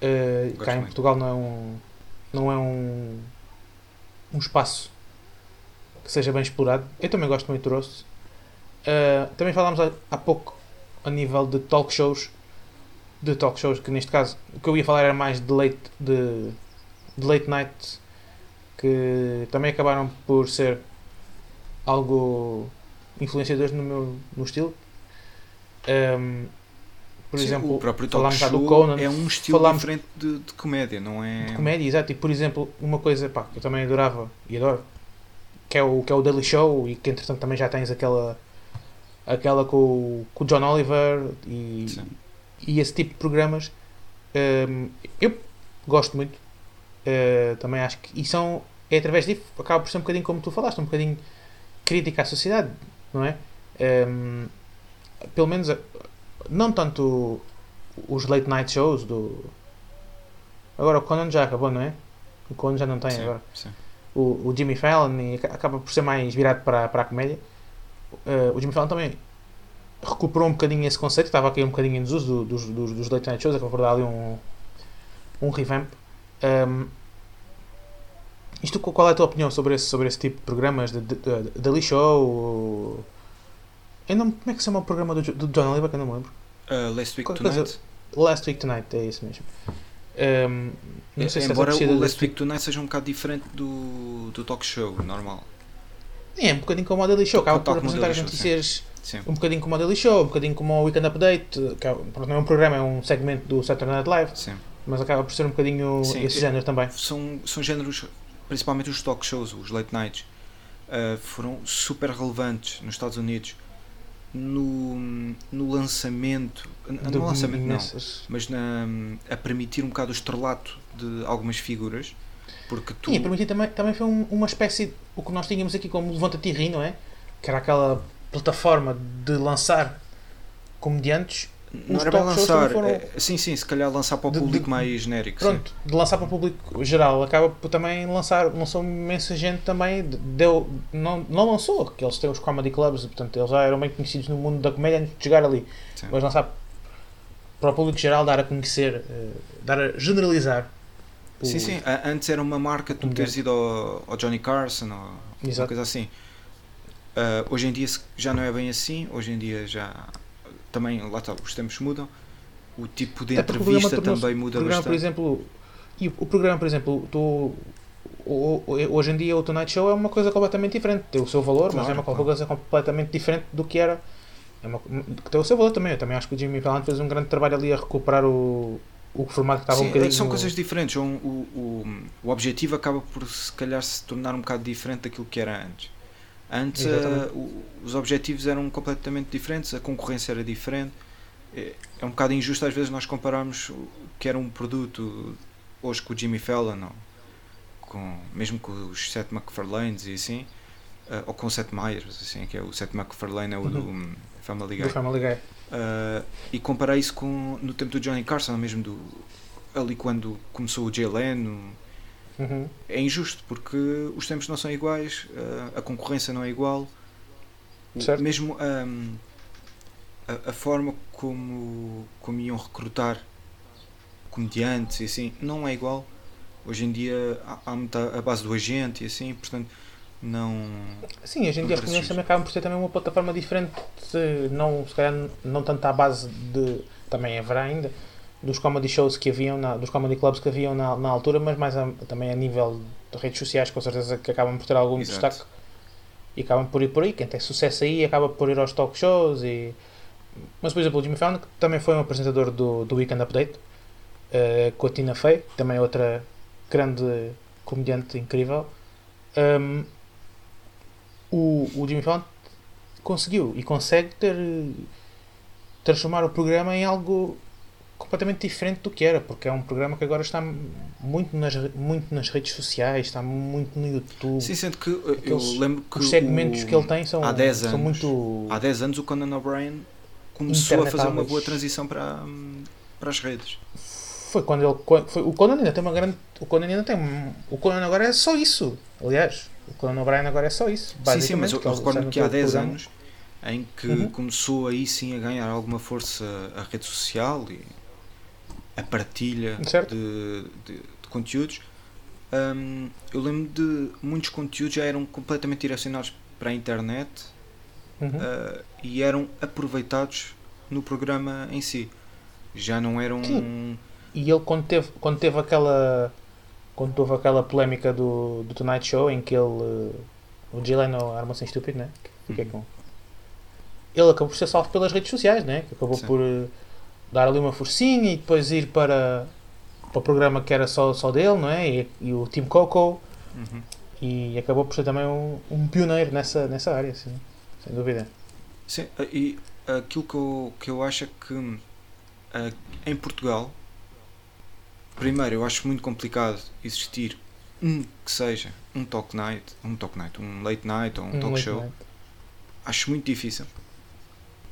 Uh, cá em muito. Portugal não é um, não é um, um espaço que seja bem explorado. Eu também gosto muito de roasts. Uh, também falámos há, há pouco a nível de talk shows de talk shows, que neste caso o que eu ia falar era mais de late, de, de late night, que também acabaram por ser algo influenciadores no meu no estilo. Um, por Sim, exemplo, o próprio talk já do show Conan, é um estilo falámos- diferente de, de comédia, não é? de comédia, exato. E por exemplo, uma coisa pá, que eu também adorava e adoro, que é o, que é o Daily Show, e que entretanto também já tens aquela, aquela com, o- com o John Oliver e, Sim. e esse tipo de programas. hum, eu gosto muito. Uh, também acho que. E são. É através disso, acaba por ser um bocadinho como tu falaste, um bocadinho crítica à sociedade, não é? Hum, pelo menos, não tanto os late night shows do. Agora o Conan já acabou, não é? O Conan já não tem Sim, agora. sim. O, o Jimmy Fallon e aca- acaba por ser mais virado para, para a comédia. Uh, o Jimmy Fallon também recuperou um bocadinho esse conceito, estava aqui um bocadinho em desuso do- dos, dos, dos late night shows, acabou por dar ali um, um revamp. Um, isto, qual é a tua opinião sobre esse, sobre esse tipo de programas? De, de, de, Daily Show? ou- Eu não, como é que se chama o programa do, do John Oliver que eu não me lembro? Uh, Last Week coisa- Tonight. Last Week Tonight, é isso mesmo. Um, não sei se Embora o Last Week Tonight seja um bocado diferente do, do talk show normal. É, um bocadinho como o Daily Show, acaba por apresentar as notícias Sim. um bocadinho como o Daily Show, um bocadinho como o Weekend Update, que é, não é um programa, é um segmento do Saturday Night Live, Sim. mas acaba por ser um bocadinho Sim, esse eu- género também. São, são géneros, principalmente os talk shows, os late nights, uh, foram super relevantes nos Estados Unidos no, no lançamento. No lançamento não, mas na, a permitir um bocado o estrelato de algumas figuras. Porque tu. Sim, permitir também, também foi um- uma espécie, de- o que nós tínhamos aqui como Levanta-te não é? Que era aquela plataforma de lançar comediantes, não era shows lançar. foram- é, sim, sim, se calhar lançar para o De- de- público mais genérico. sim. pronto, de lançar para o público geral, acaba por também lançar, lançou imensa gente também, de- deu, não, não lançou, que eles têm os comedy clubs, portanto eles já eram bem conhecidos no mundo da comédia antes de chegar ali. Sim. mas lançar para o público geral, dar a conhecer, eh, dar a generalizar. o- Sim, sim. Antes era uma marca tu teres ido ao, ao Johnny Carson ou Exato. coisa assim. Ah, hoje em dia já não é bem assim. Hoje em dia já. Também, lá está, os tempos mudam. O tipo de Até entrevista também muda programa, por bastante. exemplo, e o programa, por exemplo, tu, hoje em dia o Tonight Show é uma coisa completamente diferente. Tem o seu valor, mas Claro, é uma claro. coisa completamente diferente do que era. É uma, tem o seu valor também. Eu também acho que o Jimmy Fallon fez um grande trabalho ali a recuperar o, o formato que estava um Sim, bocadinho. são no- coisas diferentes. Um, o, o, o objetivo acaba por se calhar se tornar um bocado diferente daquilo que era antes. Antes o- os objetivos eram completamente diferentes, a concorrência era diferente. É, é um bocado injusto às vezes nós compararmos o que era um produto hoje com o Jimmy Fallon, ou com, mesmo com os Seth MacFarlanes e assim, ah, ou com o Seth Meyers, assim, que é o Seth MacFarlane é o do hum, Family Guy. do Family Guy. Uh, e comparar isso com no tempo do Johnny Carson, mesmo do ali quando começou o Jay Leno, Uhum. é injusto porque os tempos não são iguais, uh, a concorrência não é igual, Certo. mesmo um, a, a forma como, como iam recrutar comediantes e assim não é igual. Hoje em dia há, há muita a base do agente e assim, portanto não. Sim, hoje em dia as justo. também acabam por ter também uma plataforma diferente, se não, se calhar não tanto à base de, também haverá ainda, dos comedy shows que haviam, na, dos comedy clubs que haviam na, na altura, mas mais a- também a nível de redes sociais, com certeza que acabam por ter algum Exato. destaque e acabam por ir por aí. Quem tem sucesso aí acaba por ir aos talk shows e... Mas, por exemplo, o Jimmy Fallon, que também foi um apresentador do, do Weekend Update, eh, com a Tina Fey, também outra grande comediante incrível. Um, o, o Jimmy Fallon conseguiu e consegue ter transformar o programa em algo completamente diferente do que era, porque é um programa que agora está muito nas, muito nas redes sociais, está muito no YouTube. Sim, sendo que eu Aqueles- lembro que Os segmentos o- que ele tem são, há 10 são anos, muito. Há 10 anos o Conan O'Brien começou a fazer uma boa transição para, hum, para as redes. Foi quando ele. Foi, o Conan ainda tem uma grande. O Conan ainda tem. O Conan agora é só isso. Aliás, o Conan O'Brien agora é só isso. Sim, sim, mas eu, eu ele recordo que há naquele 10 programa. anos em que Uhum. começou aí sim a ganhar alguma força a rede social e a partilha de, de- de conteúdos. Hum, eu lembro de muitos conteúdos já eram completamente direcionados para a internet Uhum. uh, e eram aproveitados no programa em si. Já não eram. Sim. E ele quando teve, quando teve aquela quando houve aquela polémica do, do Tonight Show em que ele o Jay Leno arma-se em estúpido, né? Que Uhum. com ele acabou por ser salvo pelas redes sociais, né? Que acabou Sim. por eh, dar ali uma forcinha e depois ir para, para o programa que era só, só dele, não é? E, e o Team Coco. Uhum. E acabou por ser também um, um pioneiro nessa, nessa área, sim, sem dúvida. Sim, e aquilo que eu, que eu acho é que eh, em Portugal, primeiro, eu acho muito complicado existir um que seja um talk night, um talk night, um late night ou um, talk late show. night. Acho muito difícil.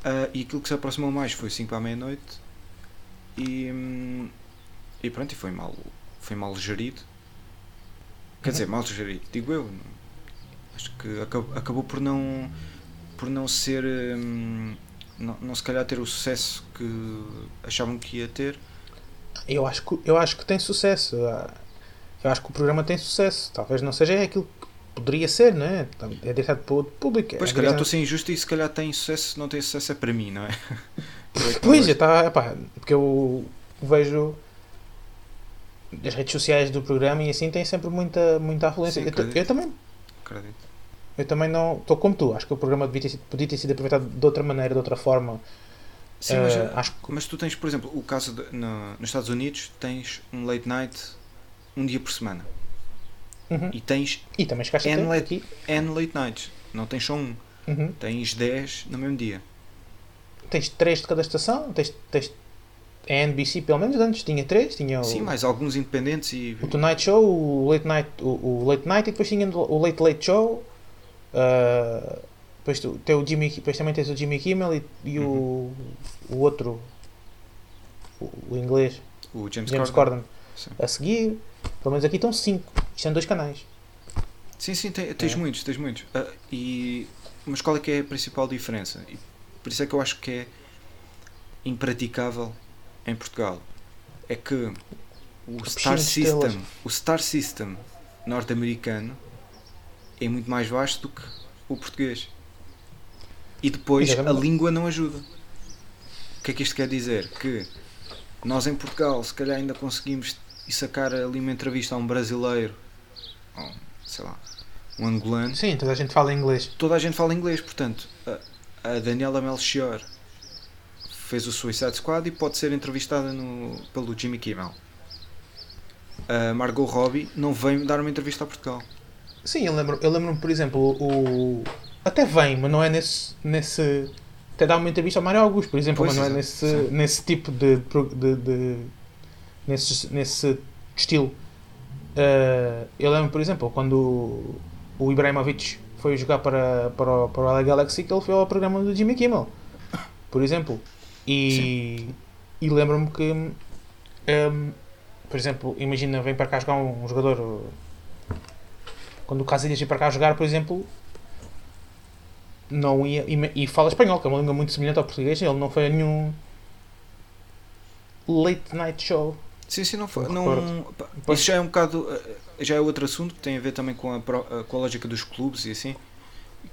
Ah, e aquilo que se aproximou mais foi 5 para a meia-noite e, hum, e pronto, e foi mal, foi mal gerido. Quer dizer, mal gerido, digo eu. Acho que acabou, acabou por não por não ser hum, não, não se calhar ter o sucesso que achavam que ia ter. Eu acho, que, eu acho que tem sucesso. Ah, Eu acho que o programa tem sucesso. Talvez não seja aquilo que poderia ser, não é? É direcionado para o outro público. é Pois, se calhar estou a ser injusto e se calhar tem sucesso, não tem sucesso é para mim, não é? Pois, tá, epá, porque eu vejo as redes sociais do programa e assim tem sempre muita, muita afluência. Sim, eu, eu também, Acredito. eu também não estou como tu. Acho que o programa devia ter, podia ter sido aproveitado de outra maneira, de outra forma. Sim, mas, Ah, acho que mas tu tens, por exemplo, o caso de, no- nos Estados Unidos, tens um late night um dia por semana. Uhum. E tens E também N late-. N late nights. Não tens só um. Uhum. Tens 10 no mesmo dia. Tens três de cada estação. Tens, tens a NBC, pelo menos antes, tinha três. Tinha o, Sim, mais alguns independentes e. o Tonight Show, o Late Night, o, o Late Night e depois tinha o Late Late Show. ah, depois, tu, tem o Jimmy, depois também tens o Jimmy Kimmel e, e o, o outro, o, o inglês, O James, James Corden. Corden, a seguir. Pelo menos aqui estão cinco. Isto são dois canais. Sim, sim, te- tens É. muitos, tens muitos. Ah, e, mas qual é que é a principal diferença? E por isso é que eu acho que é impraticável em Portugal. É que o Star estrelas. System, o Star System norte-americano é muito mais vasto do que o português. E depois a língua não ajuda. O que é que isto quer dizer? Que nós em Portugal se calhar ainda conseguimos sacar ali uma entrevista a um brasileiro, ou, sei lá, um angolano, Sim, toda a gente fala inglês. toda a gente fala inglês, portanto, a, Daniela Melchior fez o Suicide Squad e pode ser entrevistada no, pelo Jimmy Kimmel. A Margot Robbie não vem dar uma entrevista a Portugal. Sim, eu lembro, eu lembro-me, por exemplo, o. Até vem, mas não é nesse. nesse até dá uma entrevista ao Mário Augusto, por exemplo, Pois, mas não é nesse, sim. nesse tipo de. de, de nesse, nesse estilo. Ah, eu lembro, por exemplo, quando o, o Ibrahimovic foi jogar para, para, o, para o LA Galaxy, que ele foi ao programa do Jimmy Kimmel, por exemplo. E, e lembro-me que. hum, por exemplo, imagina, vem para cá jogar um, um jogador quando o Casillas ia para cá jogar, por exemplo, não ia. E, e fala espanhol, que é uma língua muito semelhante ao português. Ele não foi a nenhum late night show. Sim, sim, não foi. Não isso já é um bocado. Eh, Já é outro assunto que tem a ver também com a, eh, com a lógica dos clubes e assim.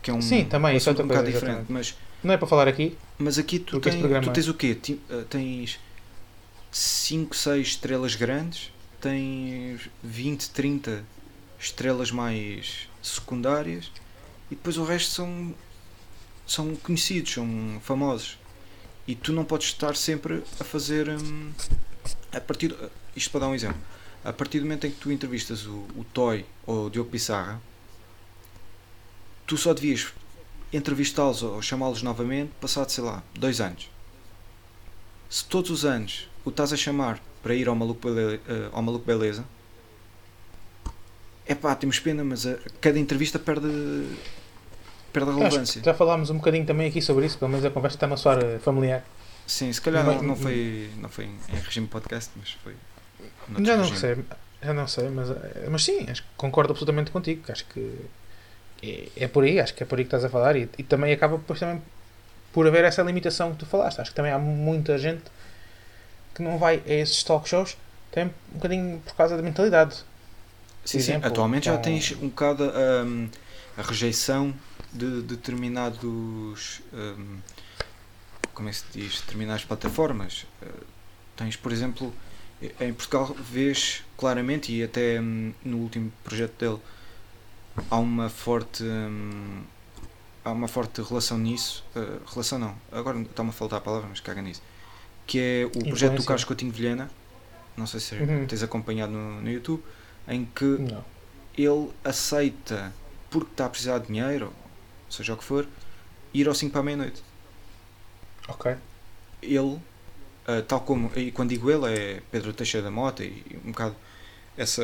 Que é um, Sim, também, um isso é outra um bocado coisa, diferente. Mas, Não é para falar aqui. mas aqui tu, programa- tu tens o quê? Eh, Tens 5, 6 estrelas grandes, tens 20, 30 estrelas mais secundárias e depois o resto são, são conhecidos, são famosos. E tu não podes estar sempre a fazer. hum, a partir, do- isto para dar um exemplo. A partir do momento em que tu entrevistas o, o Toy ou o Diogo Pissarra, tu só devias entrevistá-los ou chamá-los novamente passado, sei lá, dois anos. Se todos os anos o estás a chamar para ir ao Maluco, Bele- eh, ao Maluco Beleza, é pá, temos pena, mas a, cada entrevista perde, perde a relevância. já falámos um bocadinho também aqui sobre isso, pelo menos a conversa está a soar eh, familiar. Sim, se calhar não, não foi, não foi em regime podcast, mas foi. Já não sei, já não sei, mas, mas sim, acho concordo absolutamente contigo. que Acho que é, é por aí, acho que é por aí que estás a falar e, e também acaba depois também por haver essa limitação que tu falaste. Acho que também há muita gente que não vai a esses talk shows também um bocadinho por causa da mentalidade. Sim, sim. exemplo, Atualmente já com- tens um bocado hum, a rejeição de determinados. hum, como é que se diz? Determinadas plataformas. Uh, tens, por exemplo, em Portugal vês claramente, e até hum, no último projeto dele, há uma forte. hum, há uma forte relação nisso. uh, relação não, agora está-me a faltar a palavra, mas caga nisso. que é o projeto do. Carlos Coutinho Vilhena. Não sei se Uhum. tens acompanhado no, no YouTube, em que Não. ele aceita, porque está a precisar de dinheiro, seja o que for, ir ao 5 para a meia-noite. Ok. Ele, ah, tal como, e quando digo ele, é Pedro Teixeira da Mota e um bocado essa,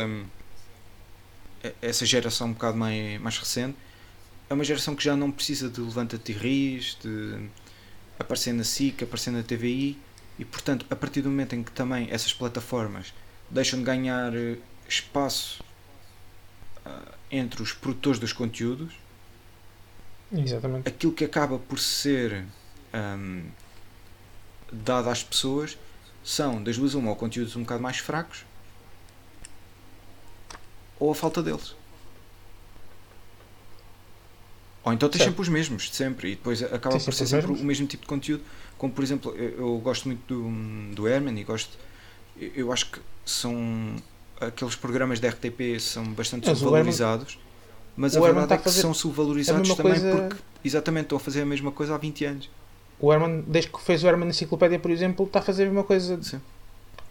e- essa geração um bocado mais, mais recente, é uma geração que já não precisa de levanta-te e ris, de aparecer na SIC, aparecer na TVI, e portanto, a partir do momento em que também essas plataformas deixam de ganhar eh, espaço ah, entre os produtores dos conteúdos, Exatamente. aquilo que acaba por ser hum, dado às pessoas são, das duas, uma, ou conteúdos um bocado mais fracos ou a falta deles. Ou então tens sempre os mesmos, sempre, e depois acaba Tens por ser sempre o mesmo tipo de conteúdo. Como por exemplo, eu, gosto muito do, do Herman e gosto. Eu, acho que são. Aqueles programas da RTP são bastante Mas o Herman- subvalorizados. Mas a verdade é a que são subvalorizados também coisa- porque exatamente estão a fazer a mesma coisa há 20 anos. O Herman, desde que fez o Herman Enciclopédia, por exemplo, está a fazer a mesma coisa. Sim.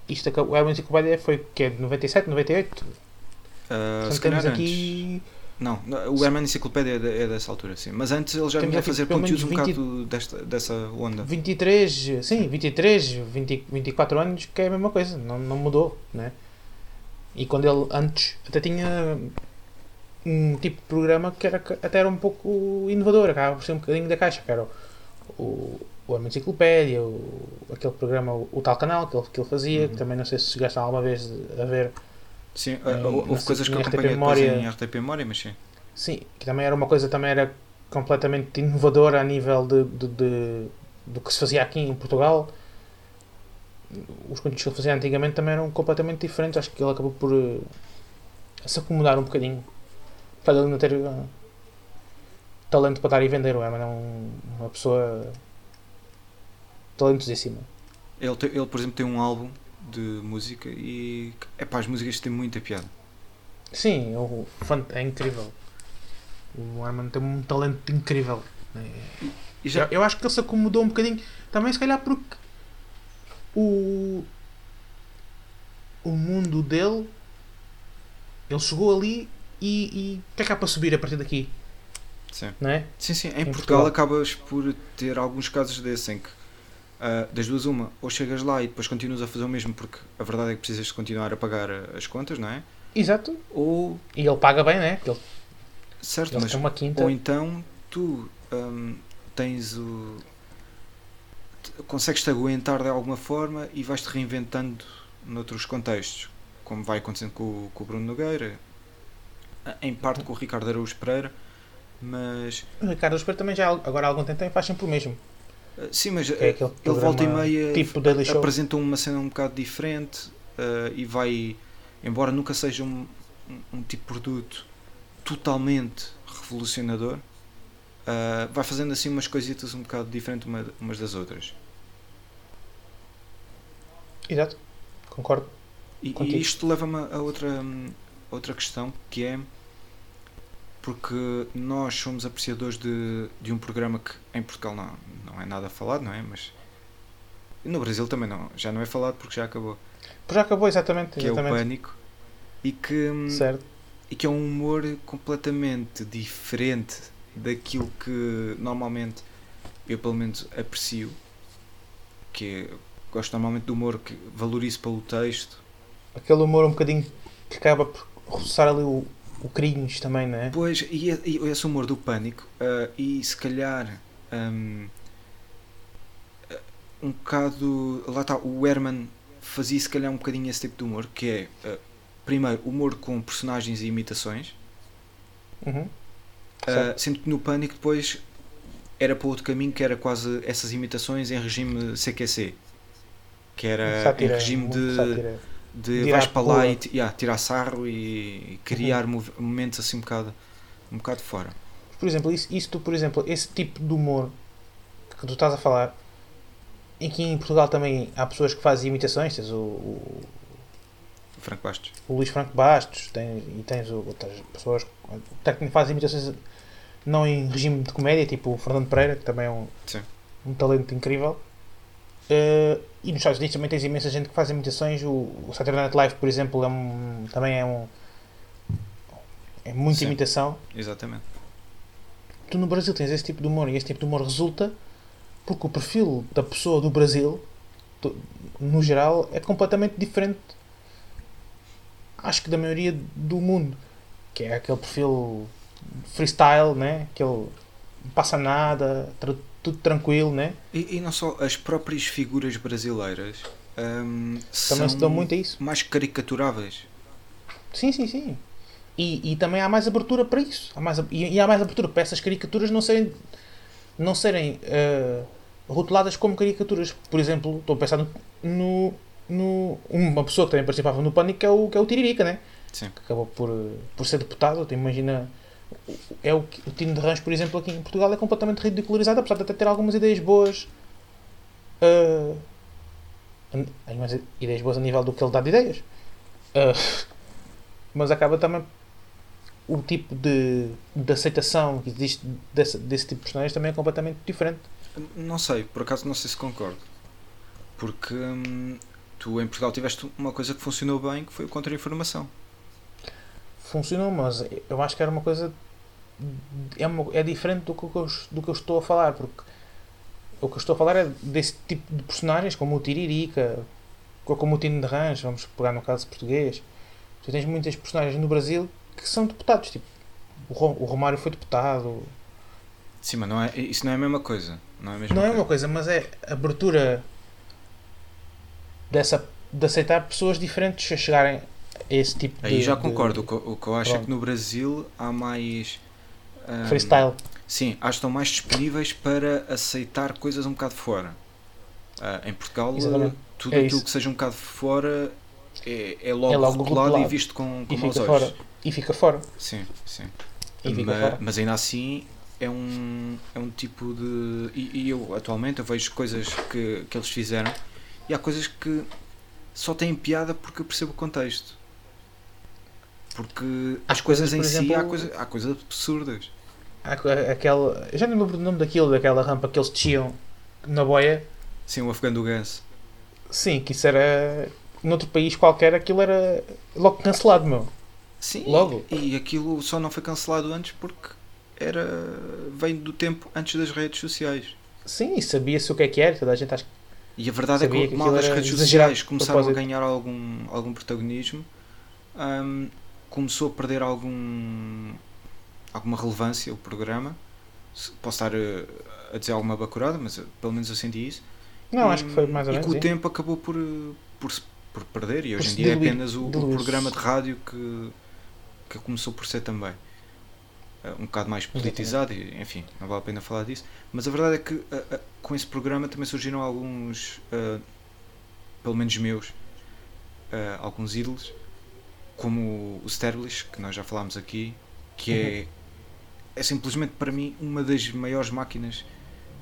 Isto, o Herman Enciclopédia foi que é de 97, 98. Ah, Portanto, se calhar temos antes. aqui. Não, não, o Herman Enciclopédia é, de- é dessa altura, sim. Mas antes ele já vinha a fazer conteúdos um 20 bocado desta, dessa onda. 23, sim, 23, 20, 24 anos, que é a mesma coisa, não, não mudou, né? E quando ele antes até tinha um tipo de programa que era, até era um pouco inovador, acabava por ser um bocadinho da caixa, que era o, o, Herman Enciclopédia, o, aquele programa, o, o tal canal que ele, que ele fazia, Uhum. que também não sei se chegaste alguma vez a ver, Sim, Em- ah, houve na- coisas que eu acompanhei depois Memória. em RTP Memória, mas sim. Sim, que também era uma coisa, também era completamente inovadora a nível de, de, de- do que se fazia aqui em Portugal. Os conteúdos que ele fazia antigamente também eram completamente diferentes. Acho que ele acabou por eh, se acomodar um bocadinho. Para ele não ter eh, talento para dar e vender, o Herman é um- uma pessoa talentosíssima. Ele, te- ele, por exemplo, tem um álbum de música e epá, as músicas têm muita piada. Sim, o é incrível. O Herman tem um talento incrível. É- E já, Eu, eu acho que ele se acomodou um bocadinho também, se calhar, porque o, o mundo dele ele chegou ali e o que é que há para subir a partir daqui? Sim. Não é? Sim, sim. Em, Em Portugal, Portugal. acabas por ter alguns casos desses em que ah, das duas uma, ou chegas lá e depois continuas a fazer o mesmo porque a verdade é que precisas de continuar a pagar ah, as contas, não é? Exato. Ou E ele paga bem, né? Ele, certo, ele mas uma quinta. ou então tu hum, tens o te- consegues-te aguentar de alguma forma e vais-te reinventando noutros contextos, como vai acontecendo com, o- com o Bruno Nogueira, em parte com o Ricardo Araújo Pereira, mas O Ricardo Espero também já agora há algum tempo também faz sempre o mesmo. ah, sim, mas é aquele ele volta e meia tipo apresenta uma cena um bocado diferente ah, e vai, embora nunca seja um, um, um tipo de produto totalmente revolucionador, ah, vai fazendo assim umas coisitas um bocado diferentes uma, umas das outras. Exato. Concordo. E, e isto leva-me a outra, hum, outra questão que é porque nós somos apreciadores de, de um programa que em Portugal não, não é nada falado, não é? Mas no Brasil também não, já não é falado porque já acabou. Pois já acabou, exatamente. Que é o exatamente. Pânico e que, hum, Certo. e que é um humor completamente diferente daquilo que normalmente eu pelo menos aprecio que é, gosto normalmente do humor que valorizo pelo texto Aquele humor um bocadinho que acaba por roçar ali o, o cringe também, não é? Pois, e, e esse humor do pânico, ah, e se calhar hum, ah, um bocado. Lá está, o Herman fazia se calhar um bocadinho esse tipo de humor, que é ah, primeiro humor com personagens e imitações, Uhum. Certo. sendo que no pânico depois era para outro caminho que era quase essas imitações em regime CQC. Que era em regime de. De ir vais para lá e yeah, tirar sarro e criar mov- momentos assim um bocado, um bocado fora. Por exemplo, isso, isso tu, por exemplo, esse tipo de humor que tu estás a falar, em que em Portugal também há pessoas que fazem imitações, tens o, o, Franco Bastos. o Luís Franco Bastos tens, e tens outras pessoas até que fazem imitações não em regime de comédia, tipo o Fernando Pereira, que também é um, Sim. um talento incrível. Eh, e nos Estados Unidos também tens imensa gente que faz imitações. O, o Saturday Night Live, por exemplo, é um, também é um. É muita Sim. imitação. Exatamente. Tu no Brasil tens esse tipo de humor e esse tipo de humor resulta porque o perfil da pessoa do Brasil, no geral, é completamente diferente. Acho que da maioria do mundo. Que é aquele perfil freestyle, né? Aquele não passa nada, tudo tranquilo, né? E, e não só as próprias figuras brasileiras hum, Também são se dão muito a isso. mais caricaturáveis. Sim, sim, sim. E, e também há mais abertura para isso. Há mais, e, e há mais abertura para essas caricaturas não serem, não serem eh, rotuladas como caricaturas. Por exemplo, estou a pensar no, no, no- uma pessoa que também participava no Pânico que é o, que é o Tiririca, né? Sim. que acabou por, por ser deputado. Tu imagina. É o, o Tino de Rãs, por exemplo, aqui em Portugal é completamente ridicularizado, apesar de até ter algumas ideias boas. eh, an- algumas ideias boas a nível do que ele dá de ideias. Eh, mas acaba também. O tipo de, de aceitação que existe desse, desse tipo de personagens também é completamente diferente. Não sei, por acaso não sei se concordo. Porque hum, tu em Portugal tiveste uma coisa que funcionou bem, que foi o contra-informação. Funcionou, mas eu acho que era uma coisa. É, uma- é diferente do que, eu, do que eu estou a falar, porque o que eu estou a falar é desse tipo de personagens, como o Tiririca, como o Tino de Rãs, vamos pegar no caso português. Tu tens muitas personagens no Brasil que são deputados, tipo, o, Ro- o Romário foi deputado. Sim, mas não é, isso não é a mesma coisa. Não é a mesma Não é coisa. uma coisa, mas é a abertura dessa, de aceitar pessoas diferentes a chegarem esse tipo de. Aí já de concordo. O que, eu- o que eu acho é que no Brasil há mais. hum, Freestyle. Sim, acho que estão mais disponíveis para aceitar coisas um bocado fora. Ah, em Portugal, Exatamente. tudo É aquilo isso. que seja um bocado fora é, é logo, É logo e visto com, com E maus fica olhos. fora. E fica fora. Sim, sim. Fica Ma- fora. mas, ainda assim é um, é um tipo de. E, e eu atualmente eu vejo coisas que, que eles fizeram e há coisas que só têm piada porque eu percebo o contexto. Porque as coisas, coisas, em por si há, exemplo- coisa, há coisas absurdas. Há aquela. Já não me lembro do nome daquilo, daquela rampa que eles desciam na boia. Sim, o Afegão do Ganso. Sim, que isso era. Noutro país qualquer aquilo era logo cancelado, meu. Sim, Logo. e aquilo só não foi cancelado antes porque era vem do tempo antes das redes sociais. Sim, e sabia-se o que é que era, toda a gente acha que. E a verdade é que, que mal as redes sociais começaram a ganhar algum, algum protagonismo, hum, começou a perder algum, alguma relevância o programa. Posso estar eh, a dizer alguma bacurada, mas eh, pelo menos eu senti isso. Não, E- acho que foi mais ou E menos. com o sim. tempo acabou por, eh, por, por perder, e Por hoje em dia diluir- é apenas o, o programa de rádio que, que começou por ser também. eh, Um bocado mais politizado, e, enfim, não vale a pena falar disso. Mas a verdade é que com esse programa também surgiram alguns, eh, pelo menos meus, eh, alguns ídolos, como o Sterblish, que nós já falámos aqui, que é, é simplesmente para mim uma das maiores máquinas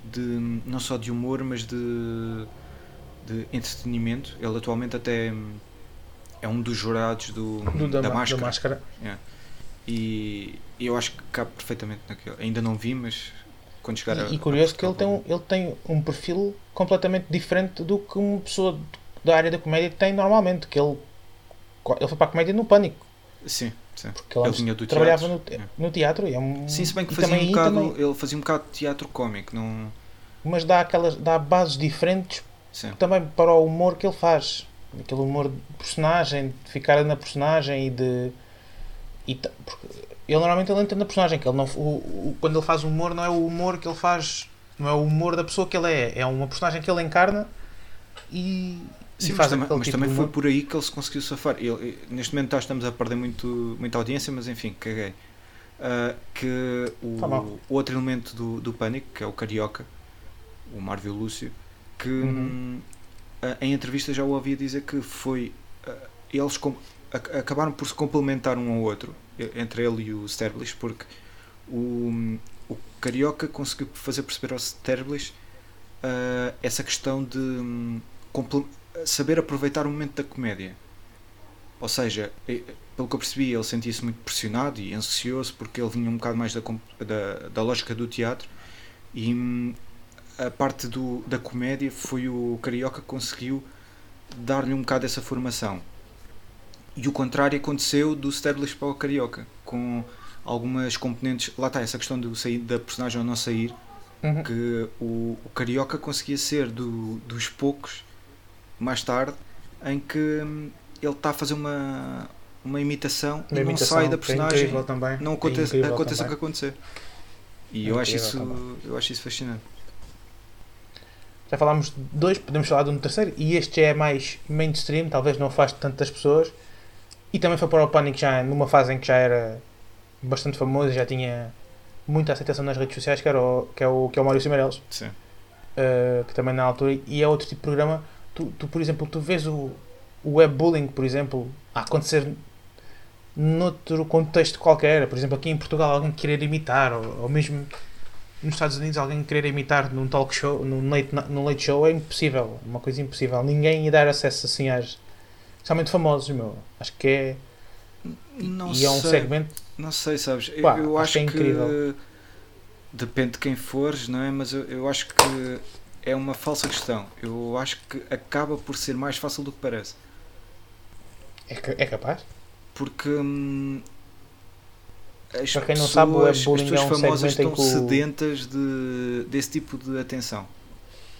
de não só de humor, mas de, de entretenimento. Ele atualmente até é um dos jurados do, Do, da, da, máscara. da máscara. E eu acho que cabe perfeitamente naquele. Ainda não vi, mas quando chegar a- E, e a curioso que ele tem, um, ele tem um perfil completamente diferente do que uma pessoa da área da comédia tem normalmente. Que ele, ele foi para a comédia no pânico. Sim, sim. Porque ele, vinha do trabalhava teatro, no, é. no teatro. E é um, Sim, se bem que fazia também um bocado, também- ele fazia um bocado de teatro cómico, não. mas dá, aquelas, dá bases diferentes Sim. também para o humor que ele faz. Aquele humor de personagem, de ficar na personagem e de. E, porque ele normalmente ele entra na personagem, que ele não, o, o- quando ele faz humor não é o humor que ele faz, não é o humor da pessoa que ele é, é uma personagem que ele encarna e Sim, mas aquele mas tipo também foi por aí que ele se conseguiu safar. Ele- neste momento nós estamos a perder muito, muita audiência, mas enfim, caguei. Ah, que o, Tá o outro elemento do, do Pânico, que é o Carioca, o Marvel Lúcio, que Uhum. hum, ah, em entrevista já o ouvia dizer que foi. ah, eles com- ac- acabaram por se complementar um ao outro, entre ele e o Sterblish, porque o, o Carioca conseguiu fazer perceber ao Sterblish essa questão de comple- saber aproveitar o momento da comédia. Ou seja, pelo que eu percebi, ele sentia-se muito pressionado e ansioso porque ele vinha um bocado mais da, da, da lógica do teatro e hum, a parte do, da comédia foi o Carioca que conseguiu dar-lhe um bocado essa formação. E o contrário aconteceu do Stablish para o Carioca, com algumas componentes. Lá está, essa questão do sair, da personagem ou não sair, Uhum. que o, o Carioca conseguia ser do, dos poucos, mais tarde, em que hum, ele está a fazer uma, uma imitação Uma e não imitação sai da é personagem, incrível também. não É aconteça, incrível aconteça o que acontecer. E É eu, acho isso, também. eu acho isso fascinante. Já falámos de dois, podemos falar de um terceiro. E este já é mais mainstream, talvez não afaste tantas pessoas. E também foi para o Pânico já numa fase em que já era bastante famoso, já tinha muita aceitação nas redes sociais, que, era o, que, é, o, que é o Maurício Meirelles. Sim. uh, que também na altura, e é outro tipo de programa. Tu, tu por exemplo, tu vês o, o webbullying, por exemplo, a acontecer noutro contexto qualquer. Por exemplo, aqui em Portugal, alguém querer imitar, ou, ou mesmo nos Estados Unidos, alguém querer imitar num talk show, num late, num late show, é impossível. Uma coisa impossível. Ninguém ia dar acesso assim às. Especialmente famosos, meu. Acho que é. Não e é um sei. segmento. Não sei, sabes? Eu- Pá, eu, acho acho que que, é incrível. depende de quem fores, não é? Mas eu, eu acho que é uma falsa questão. Eu acho que acaba por ser mais fácil do que parece. É, é capaz? Porque hum, as Para quem não pessoas, sabe, o as webbullying pessoas é um famosas estão que o- sedentas de, desse tipo de atenção.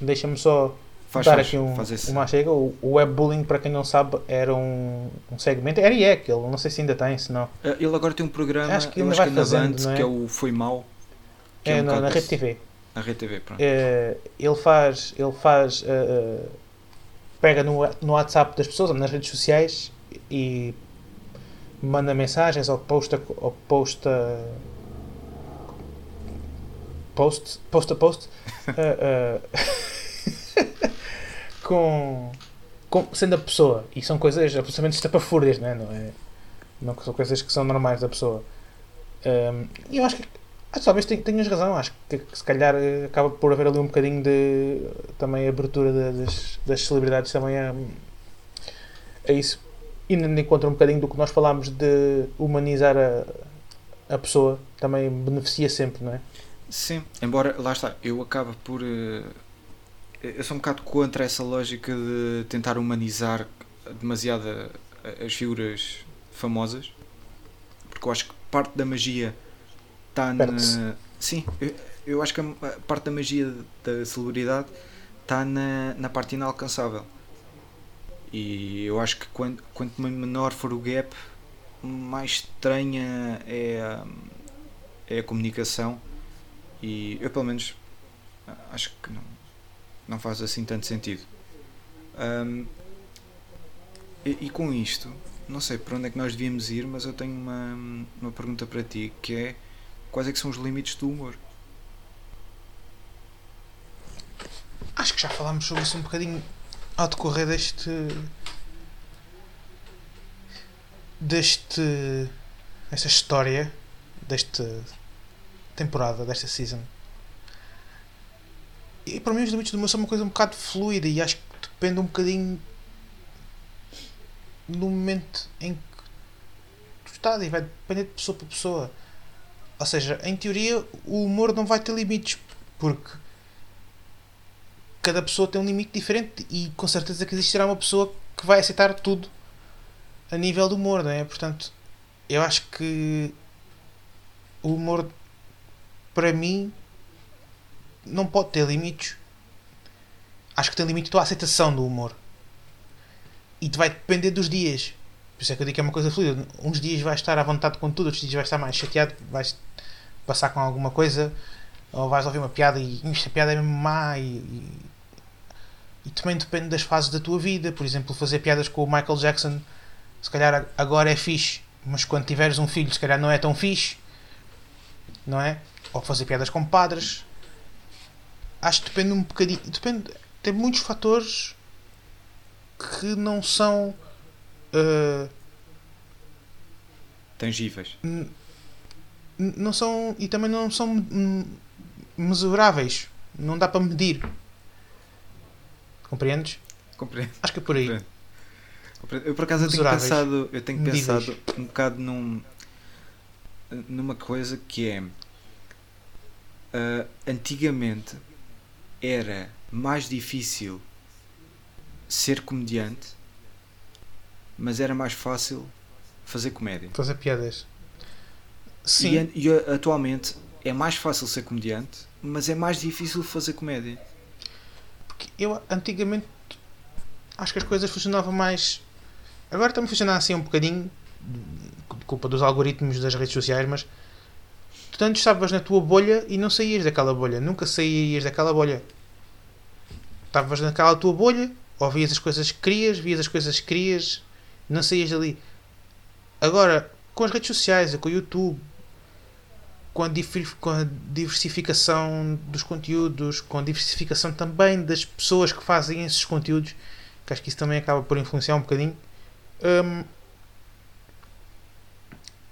Deixa-me só Faz, dar faz, aqui um, uma chega. O, o webbullying, para quem não sabe, era um, um segmento. Era e é aquele, não sei se ainda tem, se não. Ah, Ele agora tem um programa, Acho que ainda acho que vai é na fazendo, Band, não é? que é o Foi Mal. Que É, um na, Rede. TV. Na Rede TV, pronto. É, ele faz. Ele faz. eh, pega no, no WhatsApp das pessoas, nas redes sociais e manda mensagens ou posta. Ou posta post, posta post eh, eh, com, com sendo a pessoa e são coisas absolutamente estapafúrdias não é? não é não são coisas que são normais da pessoa e eu acho que ah, talvez ten- tenhas razão acho que, se calhar eh, acaba por haver ali um bocadinho de também abertura de- das, das celebridades também a, a isso indo de encontro um bocadinho do que nós falámos de humanizar a, a pessoa também beneficia sempre não é Sim, embora, lá está, eu acabo por. eh, Eu sou um bocado contra essa lógica de tentar humanizar demasiado a- as figuras famosas, porque eu acho que parte da magia está na. Sim, eu, eu acho que a parte da magia da celebridade está na, na parte inalcançável. E eu acho que quanto, quanto menor for o gap, mais estranha é a, é a comunicação e eu pelo menos acho que não, não faz assim tanto sentido. Ahm, e, e com isto, não sei para onde é que nós devíamos ir, mas eu tenho uma, uma pergunta para ti que é quais é que são os limites do humor? Acho que já falámos sobre isso um bocadinho ao decorrer deste. deste. desta história, desta temporada, desta season. E para mim os limites do humor são uma coisa um bocado fluida e acho que depende um bocadinho do momento em que tu estás e vai depender de pessoa para pessoa. Ou seja, em teoria o humor não vai ter limites porque cada pessoa tem um limite diferente e com certeza que existirá uma pessoa que vai aceitar tudo a nível do humor, não é? Portanto, eu acho que o humor para mim não pode ter limites. Acho que tem limite a tua aceitação do humor. E vai depender dos dias. Por isso é que eu digo que é uma coisa fluida. Uns dias vais estar à vontade com tudo, outros dias vais estar mais chateado, vais passar com alguma coisa, ou vais ouvir uma piada e esta piada é mesmo má e, e, e também depende das fases da tua vida. Por exemplo, fazer piadas com o Michael Jackson, se calhar agora é fixe, mas quando tiveres um filho, se calhar não é tão fixe, não é? Ou fazer piadas com padres. Acho que depende um bocadinho. Depende, tem muitos fatores que não são. Uh, Tangíveis. não são e também não são mesuráveis não dá para medir compreendes? Compreendo. acho que é por aí Compreendo. Compreendo. Eu por acaso eu tenho pensado, eu tenho Medíveis. pensado um bocado num, numa coisa que é ah, antigamente era mais difícil ser comediante, mas era mais fácil fazer comédia. Fazer piadas. E, Sim. an- e a- atualmente é mais fácil ser comediante, mas é mais difícil fazer comédia. Porque eu antigamente acho que as coisas funcionavam mais. Agora também funciona assim um bocadinho, de culpa dos algoritmos das redes sociais, mas tu tanto estavas na tua bolha e não saías daquela bolha, nunca saías daquela bolha. Estavas naquela tua bolha, ouvias as coisas que querias, vias as coisas que querias, não saías dali. Agora, com as redes sociais, com o YouTube, com a, com a diversificação dos conteúdos, com a diversificação também das pessoas que fazem esses conteúdos, que acho que isso também acaba por influenciar um bocadinho, hum,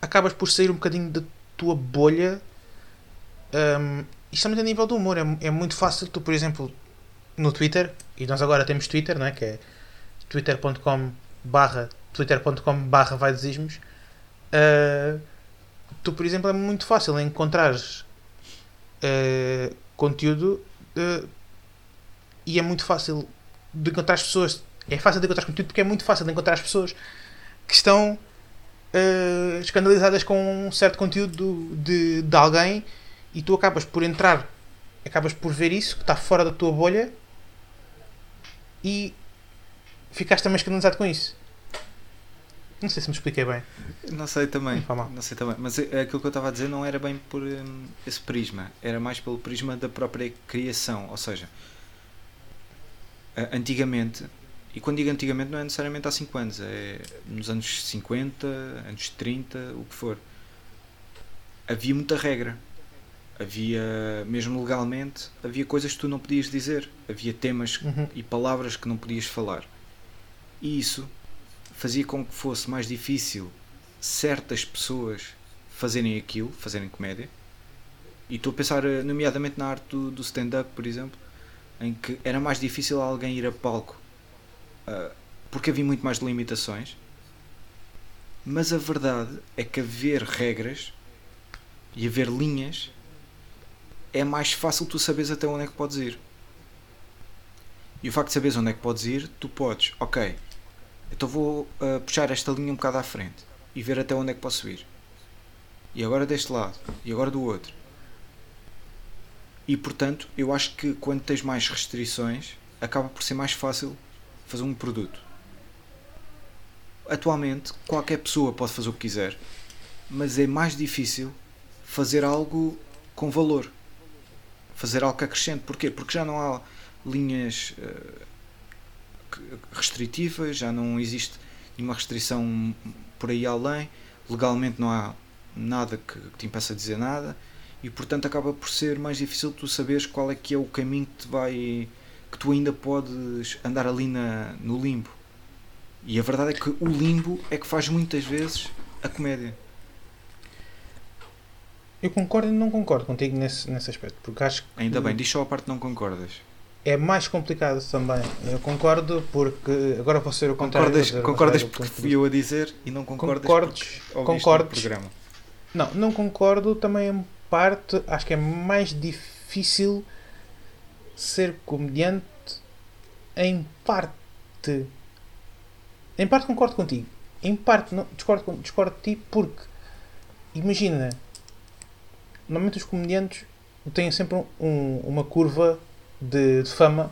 acabas por sair um bocadinho da tua bolha. Hum, isto também a nível do humor. É, é muito fácil tu, por exemplo, no Twitter, e nós agora temos Twitter, não é? que é twitter.com barra twitter.com barra vai desismos. Uh, tu, por exemplo, é muito fácil encontrares uh, conteúdo uh, e é muito fácil de encontrar as pessoas. É fácil de encontrar conteúdo porque é muito fácil de encontrar as pessoas que estão escandalizadas com um certo conteúdo de, de alguém e tu acabas por entrar, acabas por ver isso que está fora da tua bolha e ficaste também escandalizado com isso. Não sei se me expliquei bem. Não sei também, Não não sei também, mas é- aquilo que eu estava a dizer não era bem por hum, esse prisma, era mais pelo prisma da própria criação, ou seja, antigamente, e quando digo antigamente não é necessariamente há 5 anos, é nos anos 50, anos 30, o que for, havia muita regra, havia, mesmo legalmente, havia coisas que tu não podias dizer, havia temas Uhum. e palavras que não podias falar. E isso fazia com que fosse mais difícil certas pessoas fazerem aquilo, fazerem comédia. E estou a pensar, eh, nomeadamente, na arte do, do stand-up, por exemplo, em que era mais difícil alguém ir a palco ah, porque havia muito mais limitações. Mas a verdade é que haver regras e haver linhas é mais fácil tu saberes até onde é que podes ir. E o facto de saberes onde é que podes ir, tu podes, ok, então vou ah, puxar esta linha um bocado à frente e ver até onde é que posso ir. E agora deste lado, e agora do outro. E portanto, eu acho que quando tens mais restrições, acaba por ser mais fácil fazer um produto. Atualmente, qualquer pessoa pode fazer o que quiser, mas é mais difícil fazer algo com valor. Fazer algo que acrescente. Porquê? Porque já não há linhas eh, restritivas, já não existe nenhuma restrição por aí além, legalmente não há nada que, que te impeça de dizer nada e portanto acaba por ser mais difícil tu saberes qual é que é o caminho que te vai que tu ainda podes andar ali na, no limbo. E a verdade é que o limbo é que faz muitas vezes a comédia. Eu concordo e não concordo contigo nesse, nesse aspecto, porque acho que Ainda bem, diz só a parte que não concordas. É mais complicado também. Eu concordo porque agora vou ser o contrário. Concordas, dizer concordas porque fui eu a dizer e não concordas Concordes, concordes. programa. Não, não concordo também em parte. Acho que é mais difícil ser comediante em parte. Em parte concordo contigo. Em parte não, discordo, discordo de ti porque imagina, normalmente os comediantes têm sempre um- uma curva de, de fama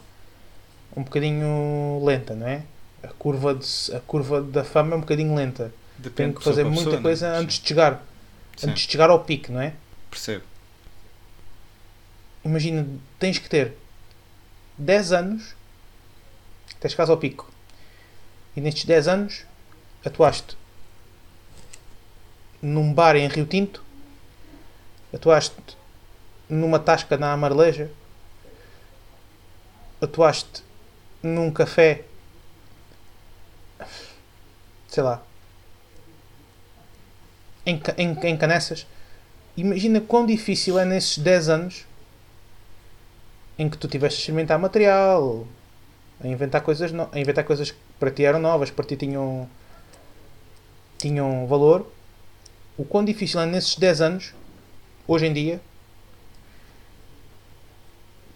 um bocadinho lenta, não é? A curva, de- a curva da fama é um bocadinho lenta. Depende Tem de que fazer muita pessoa, não é? coisa antes de chegar. Sim, Antes de chegar ao pico, não é? percebo. Imagina, tens que ter 10 anos até chegares ao pico. E nestes 10 anos atuaste num bar em Rio Tinto, atuaste numa tasca na Amareleja, atuaste num café, sei lá, em, em, em Canessas. Imagina quão difícil é nesses 10 anos em que tu tiveste a experimentar material, a inventar coisas, no- a inventar coisas que para ti eram novas, para ti tinham, tinham valor. O quão difícil é nesses 10 anos, hoje em dia,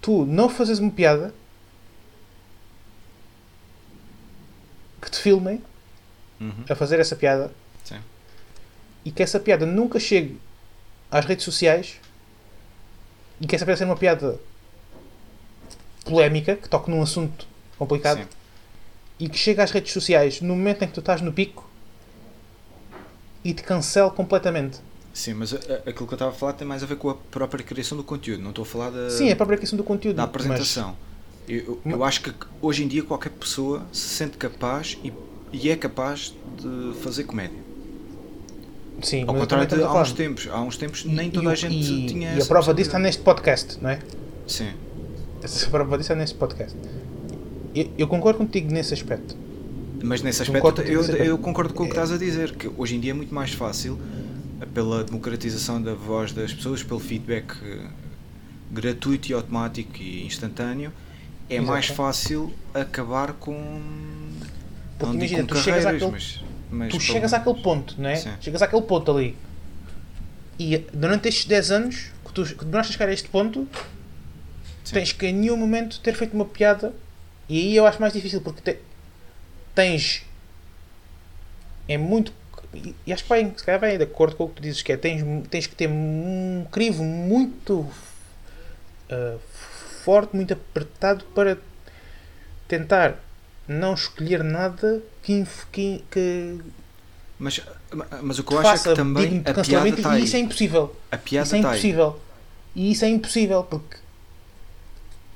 tu não fazes uma piada que te filmem Uhum. a fazer essa piada Sim. e que essa piada nunca chegue às redes sociais e que essa piada seja uma piada polémica, que toque num assunto complicado Sim. e que chegue às redes sociais no momento em que tu estás no pico e te cancele completamente. Sim, mas aquilo que eu estava a falar tem mais a ver com a própria criação do conteúdo. Não estou a falar da, Sim, a própria questão do conteúdo. da mas- apresentação. Eu, eu, eu acho que hoje em dia qualquer pessoa se sente capaz e, e é capaz de fazer comédia. sim, Ao contrário de há a uns tempos. Há uns tempos nem e toda a gente e, tinha E a prova disso está neste podcast, não é? Sim. Essa prova disso está neste podcast. Eu, eu concordo contigo nesse aspecto. Mas nesse Concordo aspecto eu, nesse eu aspecto. concordo com o que É. estás a dizer, que hoje em dia é muito mais fácil, pela democratização da voz das pessoas, pelo feedback eh, gratuito e automático e instantâneo, é Exato. mais fácil acabar com. Porque não digo imagina, com tu chegas àquele- mas, mas tu chegas àquele ponto, não é? Sim. Chegas àquele ponto ali. E durante estes 10 anos que tu que demoraste a chegar a este ponto, Sim. tens que em nenhum momento ter feito uma piada. E aí eu acho mais difícil porque te- tens. É muito. e- acho que vai, se calhar vai de acordo com o que tu dizes que é. Tens, tens que ter um crivo muito ah, forte, muito apertado para tentar não escolher nada que, que, que Mas, mas o que eu acho é que também a piada está e isso é impossível. A piada Isso é aí. impossível. E isso é impossível porque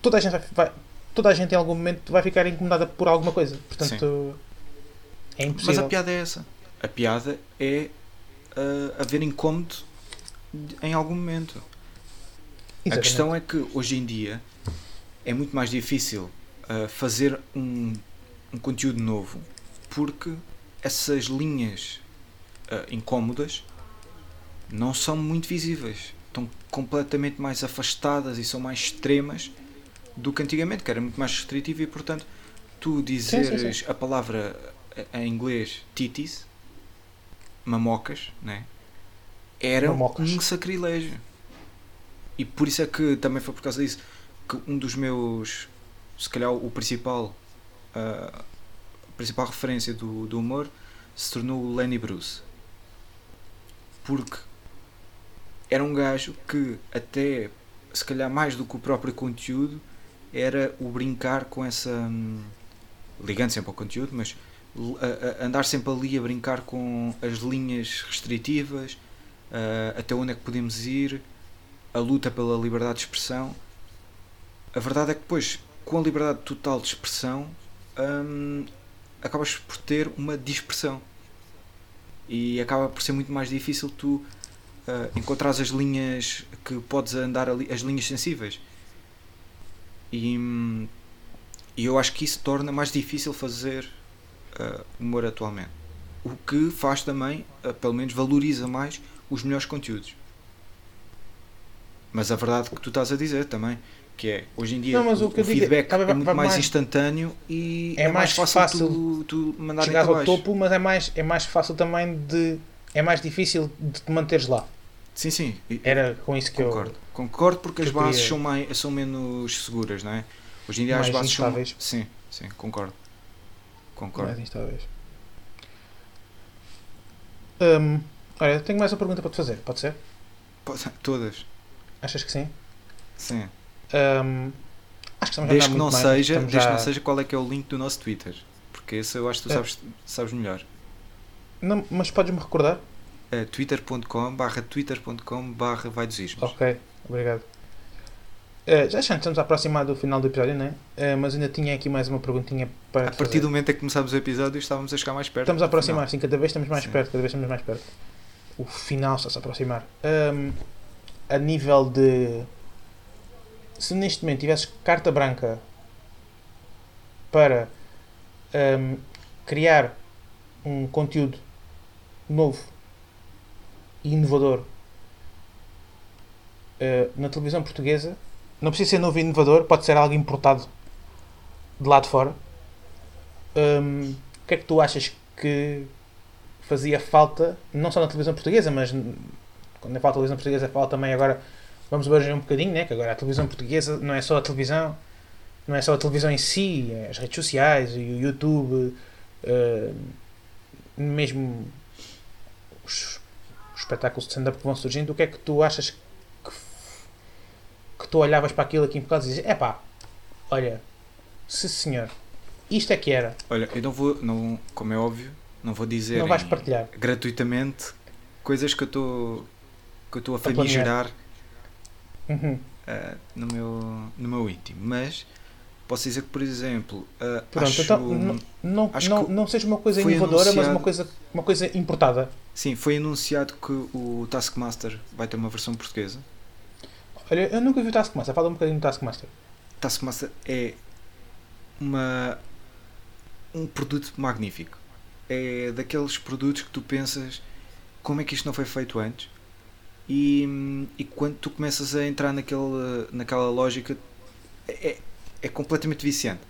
toda a gente vai, vai- toda a gente em algum momento vai ficar incomodada por alguma coisa. Portanto, é Mas impossível. a piada é essa. A piada é uh, haver incómodo em algum momento. A Exatamente. questão é que hoje em dia é muito mais difícil uh, fazer um, um conteúdo novo porque essas linhas uh, incómodas não são muito visíveis. Estão completamente mais afastadas e são mais extremas do que antigamente, que era muito mais restritivo e portanto tu dizeres sim, a palavra eh, em inglês titis, mamocas, né? era Mamocas. um sacrilégio. E por isso é que também foi por causa disso que um dos meus, se calhar o principal, ah, a principal referência do, do humor se tornou o Lenny Bruce. Porque era um gajo que até, se calhar mais do que o próprio conteúdo, era o brincar com essa. hum, ligando sempre ao conteúdo, mas a- a- andar sempre ali a brincar com as linhas restritivas, ah, até onde é que podemos ir, a luta pela liberdade de expressão. A verdade é que depois, com a liberdade total de expressão, hum, acabas por ter uma dispersão. E acaba por ser muito mais difícil tu ah, encontrares as linhas que podes andar ali, as linhas sensíveis. E, hum, e eu acho que isso torna mais difícil fazer ah, humor atualmente. O que faz também, ah, pelo menos valoriza mais os melhores conteúdos. Mas a verdade que tu estás a dizer também, que é hoje em dia Não, o, o eu o é- feedback é vai- muito mais, mais- instantâneo e É é, mais mais fácil, tu, tu mandar Chegares para ao topo, mas é mais, é mais fácil também de. É mais difícil de te manteres lá. Sim, sim. Era com isso que Concordo. Concordo porque que as eu bases queria- são, mais, são menos seguras, não é? Hoje em dia as Mais bases são. instáveis. Sim, sim, concordo. eu. Concordo. Mais instáveis. Hum, olha, tenho mais uma pergunta para te fazer, pode ser? Pode- Todas. Achas que sim? Sim. Hum, acho que estamos a andar Desde que, não mais, seja, desde que já- não seja qual é que é o link do nosso Twitter. Porque esse eu acho que tu É. sabes, sabes melhor. Não, mas podes-me recordar? É twitter.com barra twitter.com barra vai dos ismos. Ok, obrigado. Eh, já já estamos a aproximar do final do episódio, não é? Eh, mas ainda tinha aqui mais uma perguntinha para A partir fazer. do momento em que começámos o episódio estávamos a chegar mais perto. Estamos a aproximar, sim, cada vez estamos mais Sim. perto, cada vez estamos mais perto. O final está-se a aproximar. Ahm, a nível de. Se neste momento tivesses carta branca para ahm, criar um conteúdo novo e inovador eh, na televisão portuguesa, não precisa ser novo e inovador, pode ser algo importado de lá de fora. Hum, o que é que tu achas que fazia falta, não só na televisão portuguesa, mas quando é falta televisão portuguesa, fala também agora vamos abranger um bocadinho, né? que agora a televisão portuguesa não é só a televisão, não é só a televisão em si, é as redes sociais, o YouTube, uh, mesmo os, os espetáculos de stand-up que vão surgindo, o que é que tu achas que, que tu olhavas para aquilo aqui em casa e dizias, é pá, olha, se senhor, isto é que era. Olha, eu não vou, não, como é óbvio, não vou dizer não vais partilhar. gratuitamente coisas que eu estou que eu estou a famigerar uhum. uh, no, meu, no meu íntimo. Mas posso dizer que, por exemplo, uh, Pronto, acho, então, não, não, acho não, que não seja uma coisa inovadora, mas uma coisa, uma coisa importada. Sim, foi anunciado que o Taskmaster vai ter uma versão portuguesa. Olha, eu nunca vi o Taskmaster, fala um bocadinho do Taskmaster. Taskmaster é uma, um produto magnífico. É daqueles produtos que tu pensas como é que isto não foi feito antes e, e quando tu começas a entrar naquele, naquela lógica é, é completamente viciante.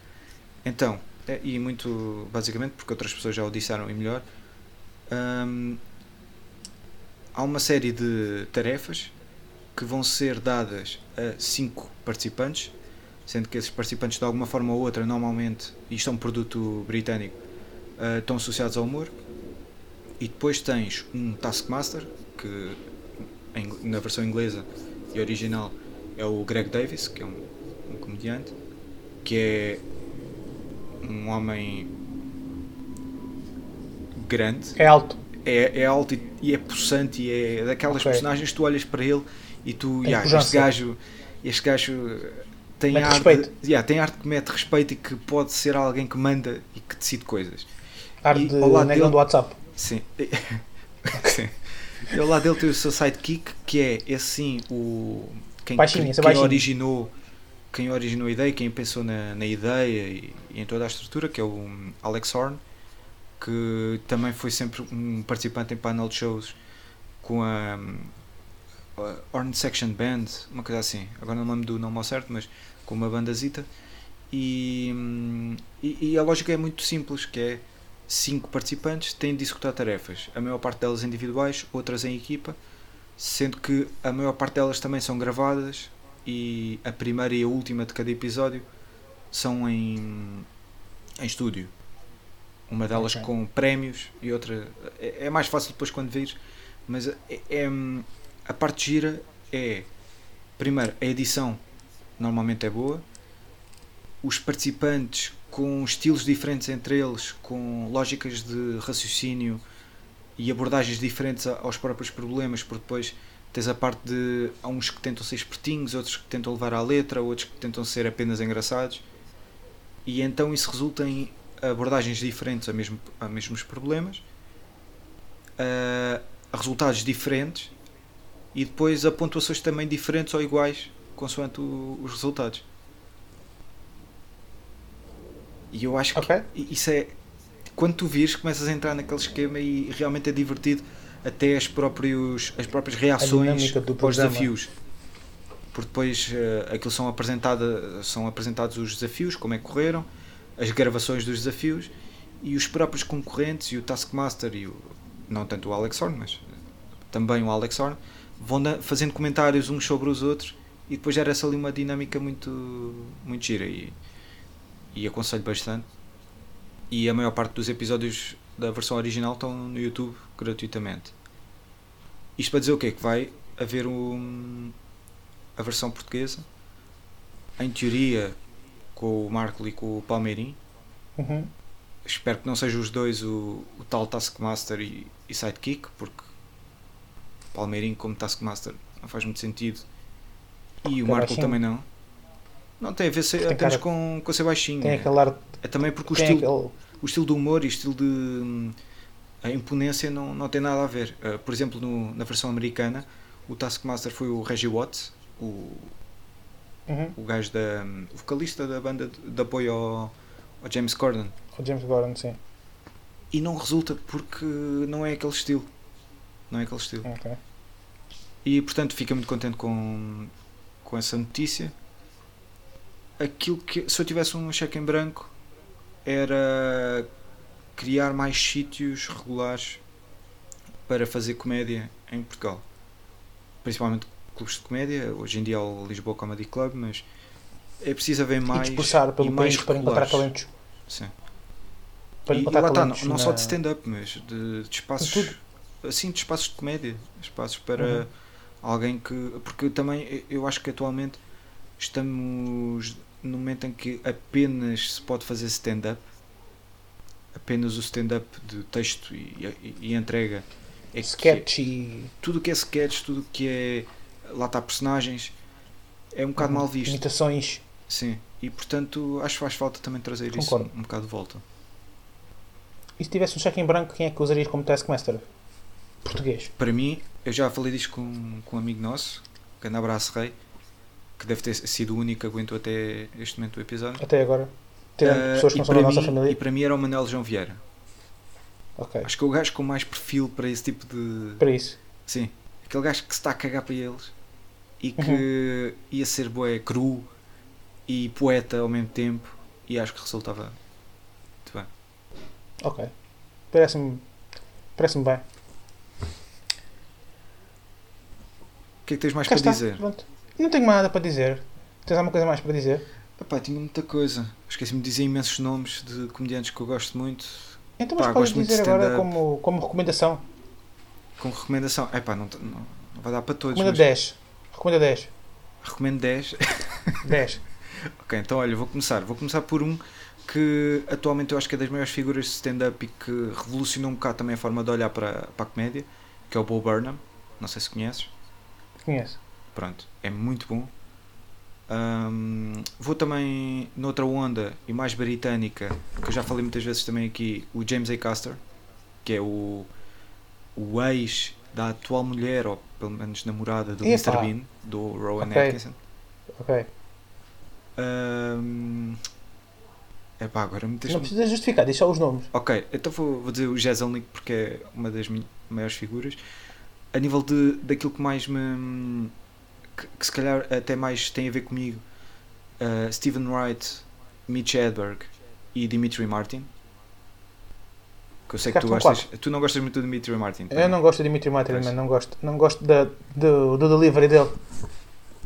Então, é- e muito basicamente, porque outras pessoas já o disseram e melhor, hum, há uma série de tarefas que vão ser dadas a cinco participantes sendo que esses participantes de alguma forma ou outra, normalmente, isto é um produto britânico, uh, estão associados ao humor. E depois tens um Taskmaster, que na versão inglesa e original é o Greg Davis, que é um, um comediante, que é um homem grande, É alto. é, é alto e, e é possante e é daquelas Ok. personagens que tu olhas para ele e tu, Tem "Ya, este pujança." gajo este gajo tem Mete arte. Ya, tem arte que mete respeito e que pode ser alguém que manda e que decide coisas. Ar E de negão do WhatsApp. Sim. Sim. E ao lado dele tem o seu sidekick, que é esse sim o quem, Baixinho, quem, baixinho. originou quem originou a ideia, quem pensou na, na ideia e, e em toda a estrutura, que é o Alex Horn, que também foi sempre um participante em painel de shows com a, a Horn Section Band, uma coisa assim. Agora não lembro do nome ao certo, mas com uma bandazita. E, hum, e, e a lógica é muito simples, que é cinco participantes têm de executar tarefas, a maior parte delas individuais, outras em equipa, sendo que a maior parte delas também são gravadas e a primeira e a última de cada episódio são em, em estúdio. Uma delas Ok. com prémios e outra. É, é mais fácil depois quando vires, mas é, é- a parte gira é primeiro a edição normalmente é boa, os participantes com estilos diferentes entre eles, com lógicas de raciocínio e abordagens diferentes aos próprios problemas, porque depois tens a parte de há uns que tentam ser espertinhos, outros que tentam levar à letra, outros que tentam ser apenas engraçados, e então isso resulta em abordagens diferentes a, mesmo, a mesmos problemas, a resultados diferentes e depois a pontuações também diferentes ou iguais consoante o- os resultados. E eu acho que isso é. Quando tu vires, começas a entrar naquele esquema e realmente é divertido até as, próprios, as próprias reações do aos desafios. Porque depois eh, aquilo são, apresentada, são apresentados os desafios, como é que correram, as gravações dos desafios e os próprios concorrentes e o Taskmaster e o. Não tanto o Alex Horn, mas também o Alex Horn, vão da- fazendo comentários uns sobre os outros e depois gera-se ali uma dinâmica muito, muito gira e, e aconselho bastante. E a maior parte dos episódios da versão original estão no YouTube gratuitamente. Isto para dizer o quê? Que vai haver um, a versão portuguesa, em teoria com o Marco e com o Palmeirim. Uhum. Espero que não sejam os dois o, o tal Taskmaster e, e Sidekick, porque Palmeirim como Taskmaster não faz muito sentido. E o Marco baixinho. também não. Não tem a ver Tem apenas cara- com, com ser baixinho. Tem é. aquele ar. É também porque o estilo, aquele. o estilo do humor e o estilo de hum, a imponência não, não tem nada a ver. Uh, por exemplo, no- na versão americana, o Taskmaster foi o Reggie Watts, o, Uhum. o gajo da hum, o vocalista da banda de, de apoio ao, ao James Corden. O James Gordon, sim. E não resulta porque não é aquele estilo. Não é aquele estilo. Ok. E portanto fica muito contente com, com essa notícia. Aquilo que se eu tivesse um cheque em branco era criar mais sítios regulares para fazer comédia em Portugal. Principalmente, clubes de comédia, hoje em dia é o Lisboa Comedy Club, mas é preciso haver E mais. dispersar pelo e mais país para encontrar talentos. Sim. Para E, e encontrar lá está, não, talentos não só na- de stand-up, mas de, de espaços. Assim, de espaços de comédia. Espaços para Uhum. alguém que. Porque também eu acho que atualmente estamos no momento em que apenas se pode fazer stand-up. Apenas o stand-up de texto e, e- e entrega. É que sketch e tudo o que é sketch, tudo o que é. Lá está personagens. É um bocado Uhum. mal visto. imitações. Sim. E portanto acho que faz falta também trazer Concordo. isso um, bocado de volta. E se tivesse um cheque em branco, quem é que usarias como Taskmaster? Português. Para mim, eu já falei disto com, com um amigo nosso, grande abraço Rei, que deve ter sido o único que aguentou até este momento do episódio. Até agora. Tirando Ah, pessoas que e não são da para nossa mim- família. E para mim era o Manuel João Vieira. Ok. Acho que é o gajo com mais perfil para esse tipo de. Para isso. Sim. Aquele gajo que se está a cagar para eles e que Uhum. ia ser boé cru e poeta ao mesmo tempo e acho que resultava muito bem. Ok. Parece-me. Parece-me bem. O que é que tens mais Cá para está. dizer? Pronto. Não tenho mais nada para dizer. Tens alguma coisa mais para dizer? Epá, tinha muita coisa. Esqueci-me de dizer imensos nomes de comediantes que eu gosto muito. Então, Pá, mas podes muito de dizer agora como, como recomendação. Com recomendação. Epá, não, não, não vai dar para todos. Recomenda mas 10. Recomenda 10. Recomendo 10. 10. ok, então olha, vou começar. Vou começar por um que atualmente eu acho que é das maiores figuras de stand-up e que revolucionou um bocado também a forma de olhar para, para a comédia, que é o Bo Burnham. Não sei se conheces. Conheço. Pronto, é muito bom. Ahm, vou também noutra onda e mais britânica, que eu já falei muitas vezes também aqui, o James A. Caster, que é o, o ex da atual mulher, ou pelo menos namorada do Epá. Mr. Bean, do Rowan Ok. Atkinson. Ok. Ahm, epá, agora me Não precisa justificar, só os nomes. Ok, então vou, vou dizer o Jezelnik porque é uma das maiores figuras. A nível de, daquilo que mais me. Que, que se calhar até mais tem a ver comigo, uh, Stephen Wright, Mitch Hedberg e Dimitri Martin. Que eu sei que tu gostas. Tu não gostas muito do Dimitri Martin. Eu não gosto de Dimitri Martin, mas não gosto, não gosto da, do, do delivery dele.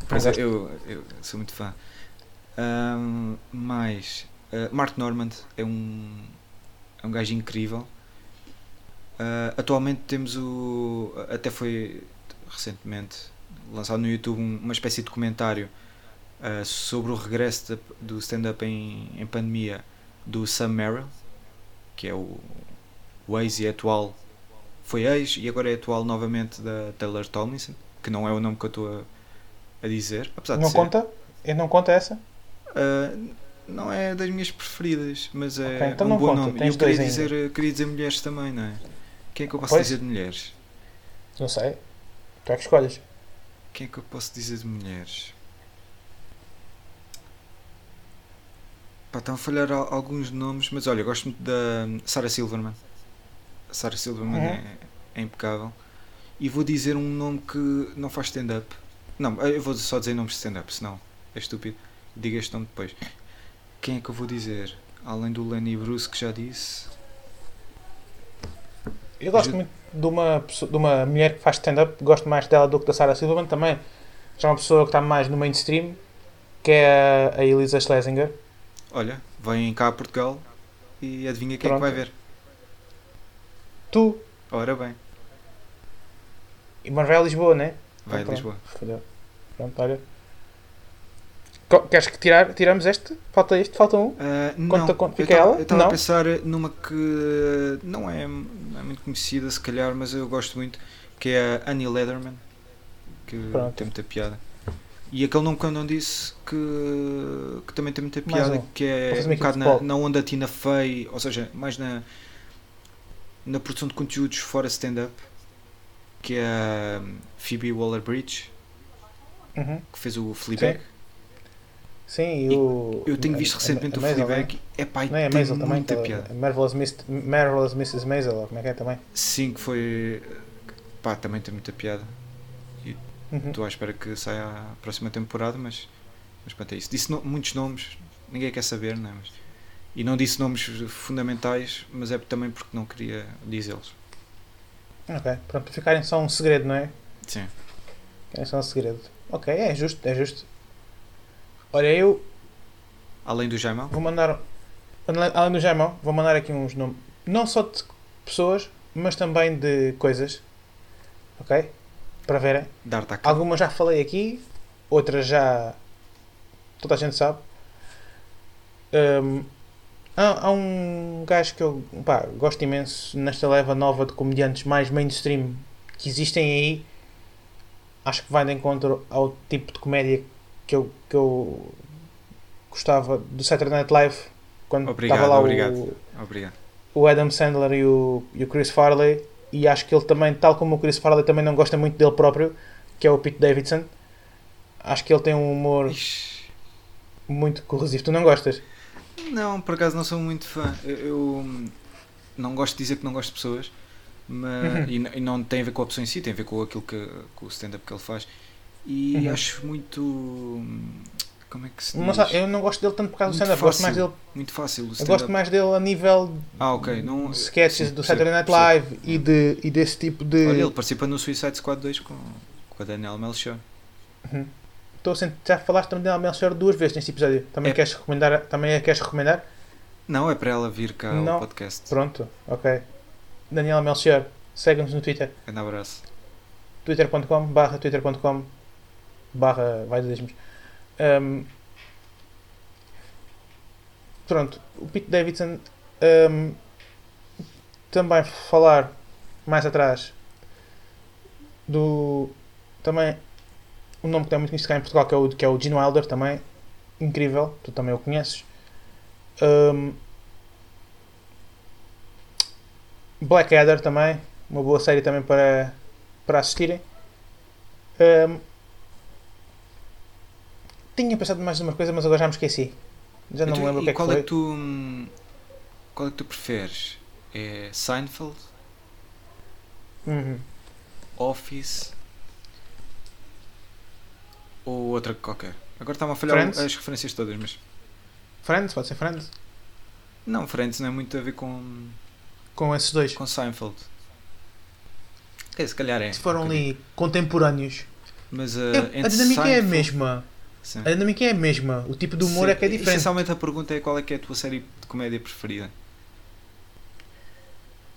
Pois é, eu, eu sou muito fã. Ahm, mais uh, Mark Normand é um, é um gajo incrível. Uh, atualmente temos o. Até foi recentemente lançado no YouTube um- uma espécie de documentário uh, sobre o regresso da- do stand-up em, em pandemia do Sam Merrill, que é o, o ex e atual. Foi ex e agora é atual novamente da Taylor Tomlinson, que não é o nome que eu estou a, a dizer, apesar de Não ser. conta? Eu não conta essa? Uh, não é das minhas preferidas, mas é Ok, então um bom conta, nome. E eu queria dizer, queria dizer mulheres também, não é? Quem é que eu posso Pois. dizer de mulheres? Não sei. Tu é que escolhes. Quem é que eu posso dizer de mulheres? Pá, estão a falhar al- alguns nomes, mas olha, gosto muito da Sarah Silverman. A Sarah Silverman Uhum. é, é impecável. E vou dizer um nome que não faz stand-up. Não, eu vou só dizer nomes de stand-up, senão é estúpido. Diga este nome depois. Quem é que eu vou dizer? Além do Lenny Bruce que já disse. Eu gosto muito de uma, pessoa- de uma mulher que faz stand-up, gosto mais dela do que da Sarah Silverman também. Já é uma pessoa que está mais no mainstream, que é a- a Elisa Schlesinger. Olha, vem cá a Portugal e adivinha quem é que Pronto. vai ver. Tu Ora bem, e mas vai a Lisboa, né? vai a Então, Lisboa. Fodeu. Pronto, olha. Queres que tirar, tiramos este? Falta este? Falta um? Conta- não, conta- fica? Eu estava a pensar numa que não é, não é muito conhecida, se calhar, mas eu gosto muito, que é a Annie Leatherman, que Pronto. tem muita piada. E aquele nome que eu não disse que, que também tem muita piada, um. que é um bocado na, na onda Tina Fey, ou seja, mais na, na produção de conteúdos fora stand-up, que é a Phoebe Waller-Bridge, Uhum. que fez o Fleabag. Sim, e o. Eu tenho visto recentemente o Maisel, Fleabag, é pá, e Não é tem Maisel também? muita aquela- piada. Marvelous, Miss, Marvelous Mrs. Maisel, ou como é que é também? Sim, que foi. Pá, também tem muita piada. Uhum. Estou à espera que saia a próxima temporada, mas. Mas pronto, é isso. Disse no- muitos nomes, ninguém quer saber, não é? Mas, e não disse nomes fundamentais, mas é também porque não queria dizê-los. Ok, pronto, ficarem só um segredo, não é? Sim. Esse é um segredo. Ok, é justo, é justo. Olha, eu Além do Jaimão? vou mandar. Além do Jaimão, vou mandar aqui uns nomes. Não só de pessoas, mas também de coisas. Ok? Para verem. Algumas já falei aqui, outras já. toda a gente sabe. Hum, há, há um gajo que eu pá, gosto imenso nesta leva nova de comediantes mais mainstream que existem aí. Acho que vai de encontro ao tipo de comédia que eu, que eu gostava do Saturday Night Live quando Obrigado, estava lá obrigado. o, Obrigado. o Adam Sandler e o, e o Chris Farley e acho que ele também, tal como o Chris Farley também não gosta muito dele próprio, que é o Pete Davidson. Acho que ele tem um humor Ixi. muito corrosivo. Tu não gostas? Não, por acaso não sou muito fã. Eu, eu não gosto de dizer que não gosto de pessoas, mas, Uhum. e, e não tem a ver com a pessoa em si, tem a ver com aquilo que com o stand-up que ele faz. E Uhum. acho muito. Como é que se diz? Mas, eu não gosto dele tanto por causa do Muito stand-up. Gosto mais dele, Muito fácil. Eu gosto mais dele a nível Ah, ok. Não, de sketches sim, do Saturday Night. Live e, de, e desse tipo de. Olha, ele participa no Suicide Squad 2 com, com a Danielle Melchior. Uhum. Estou a sentir, já falaste também da Melchior duas vezes neste episódio. Também É. queres recomendar? Também a queres recomendar? Não, é para ela vir cá Não. ao podcast. Pronto, ok. Daniela Melchior, segue-nos no Twitter. Um abraço. twitter.com barra twitter.com barra vai de um, pronto o Pete Davidson um, também falar mais atrás do também um nome que tem muito conhecido cá em Portugal que é o, que é o Gene Wilder também incrível, tu também o conheces um, Blackadder também uma boa série também para para assistirem. Ahm, tinha pensado mais numa coisa, mas agora já me esqueci. Já não Então, me lembro o que é que qual foi. é que tu. Qual é que tu preferes? É Seinfeld, Uhum. Office ou outra qualquer? Agora está-me a falhar Friends? as referências todas, mas. Friends, pode ser Friends. Não, Friends não é muito a ver com, Com esses dois. com Seinfeld. É, se calhar é. Se foram um ali contemporâneos. Mas É, uh, a dinâmica é a Seinfeld- mesma. Sim. A dinâmica é a mesma. O tipo de humor Sim, é que é diferente. Essencialmente a pergunta é qual é que é a tua série de comédia preferida?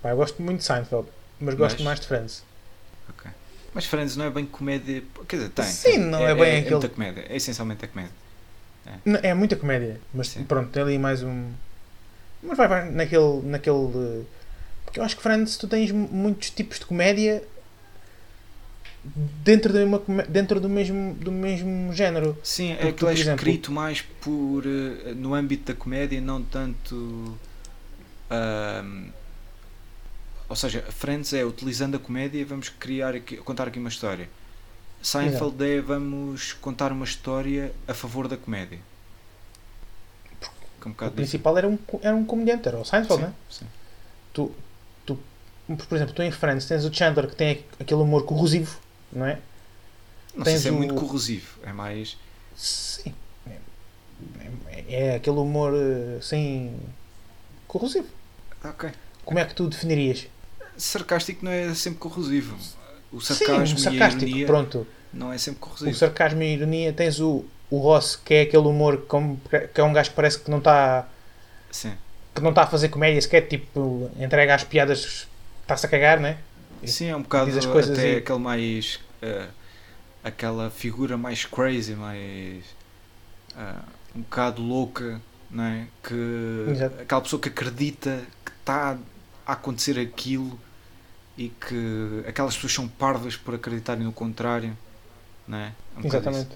Pá, eu gosto muito de Seinfeld, mas gosto Mas- mais de Friends. Ok. Mas Friends não é bem comédia. Quer dizer, tem. Sim, não é bem é, aquele- muita comédia. É essencialmente a comédia. N- É muita comédia, mas Sim. pronto, tem ali mais um. Mas vai, vai naquele. naquele Porque eu acho que Friends tu tens mu- muitos tipos de comédia dentro, de uma, dentro do, mesmo, do mesmo género. Sim, é ele é exemplo- escrito mais por, eh, no âmbito da comédia, não tanto. ou seja, Friends é utilizando a comédia, vamos criar aqui, contar aqui uma história. Seinfeld é vamos contar uma história a favor da comédia. Um O principal era um, era um comediante, era o Seinfeld, né? Sim, sim. Tu, tu, por exemplo, tu em Friends tens o Chandler que tem aquele humor corrosivo, não é? Não sei Tens se é muito o- corrosivo, é mais. Sim. É, é aquele humor assim. corrosivo. Ok. Como é que tu definirias? Sarcástico não é sempre corrosivo. O Sim, sarcasmo um e a sarcástico, ironia pronto. não é sempre O corrosivo. sarcasmo e a ironia. Tens o, o Ross, que é aquele humor como, que é um gajo que parece que não está Sim. que não está a fazer comédia sequer, tipo, entrega as piadas, está-se a cagar, né? Sim, é um bocado Diz as coisas até e- aquele mais. eh, aquela figura mais crazy, mais. ah, um bocado louca, não é? Que. Exato. Aquela pessoa que acredita que está a acontecer aquilo e que aquelas pessoas são parvas por acreditarem no contrário, não é? É um Exatamente.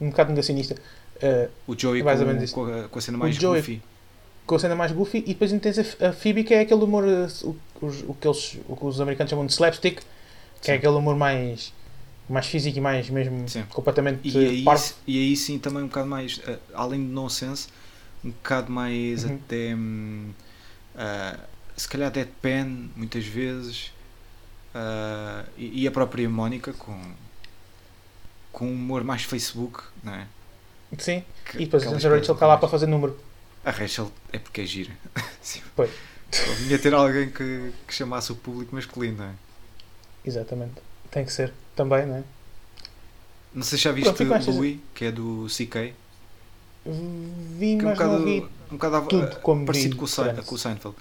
Um bocado negacionista. Uh. O Joey com, com a, com a cena mais Joey- goofy. Com a cena mais goofy, e depois tens a, a Phoebe, que é aquele humor, uh, o, o que eles, o que os americanos chamam de slapstick, que é Sim. aquele humor mais, mais físico e mais mesmo Sim. completamente E aí, e aí sim também um bocado mais, ah, além de nonsense, um bocado mais Uhum. até hum, ah, se calhar deadpan muitas vezes ah, e, e a própria Mónica com com um humor mais Facebook, não é? Sim, Que- e depois a Rachel cá lá para fazer número. A Rachel é porque é gira. Sim. Pois. Vinha ter alguém que, que chamasse o público masculino, não é? Exatamente. Tem que ser também, não é? Não sei se já viste estas- Louis, que é do CK. Vi, Que é um mas não vi bocado, um bocado tudo ah, como parecido vi com o, Sein- com o Seinfeld.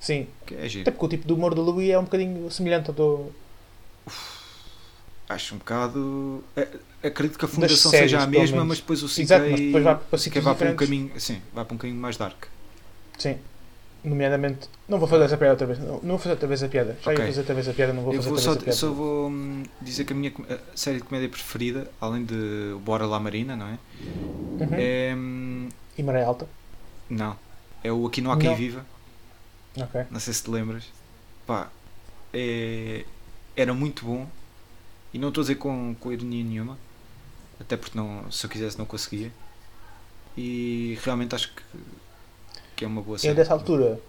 Sim, Que é até giro. porque o tipo de humor do Louis é um bocadinho semelhante ao do. Acho um bocado. é- acredito que a fundação séries, seja a mesma, mas depois o CK, Exato, depois vai para vai para um caminho. Sim, vai para um caminho mais dark. Sim. Nomeadamente. Não vou fazer essa piada outra vez. Não, não vou fazer outra vez a piada. Já Ok. ia fazer outra vez a piada, não vou Eu fazer vou outra só, vez a piada. só vou hum, dizer que a minha a série de comédia preferida, além de Bora lá Marina, não é? Uhum. É. hum, E maré alta. Não. É o Aqui Não Há Quem Não. Viva. Ok. Não sei se te lembras. Pá, é, era muito bom. E não estou a dizer com, com ironia nenhuma. Até porque não, se eu quisesse não conseguia. E realmente acho que, que é uma boa Eu série. dessa altura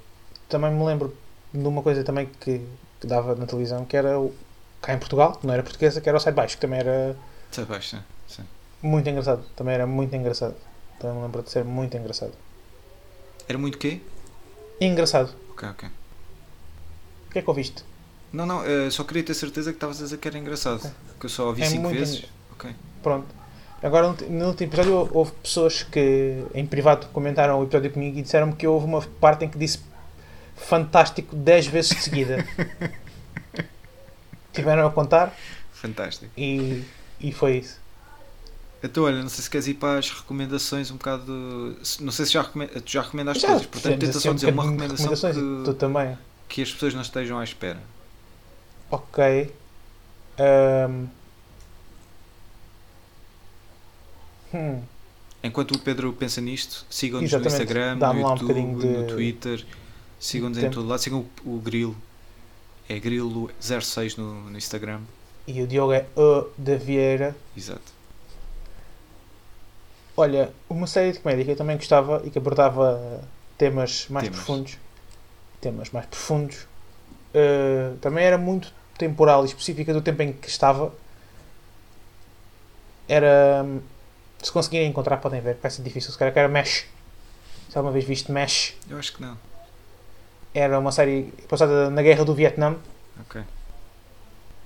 também me lembro de uma coisa também que, que dava na televisão que era o, cá em Portugal, que não era portuguesa, que era o Sai Baixo, que também era Sai baixo, sim. sim. muito engraçado. Também era muito engraçado. Também me lembro de ser muito engraçado. Era muito quê? Engraçado. Ok, ok. O que é que ouviste? Não, não, eh, só queria ter certeza que estavas a dizer que era engraçado. Ok. Que eu só ouvi É cinco muito vezes. Ok. Pronto. Agora, no último episódio, houve pessoas que em privado comentaram o episódio comigo e disseram-me que houve uma parte em que disse fantástico 10 vezes de seguida. Tiveram a contar Fantástico. e, e foi isso. Então, olha, não sei se queres ir para as recomendações um bocado. Não sei se já, recome- tu já recomendaste Já todas, portanto, tenta assim só um dizer uma recomendação recomendações e tu que, também. que as pessoas não estejam à espera. Ok. Ahm. Hum. Enquanto o Pedro pensa nisto, sigam-nos no. Instagram, no um YouTube, bocadinho de- no Twitter, sigam-nos em todo lado, sigam o, o Grilo, é Grilo06 no, no Instagram, E o Diogo é O da Vieira. exato. Olha, uma série de comédia que eu também gostava e que abordava temas mais Temas. profundos. Temas mais profundos. Uh, também era muito temporal e específica do tempo em que estava. Era. hum, Se conseguirem encontrar, podem ver, parece difícil. Se calhar que era Mesh. Se alguma vez viste Mesh, Eu acho que não. era uma série passada na guerra do Vietnã Ok.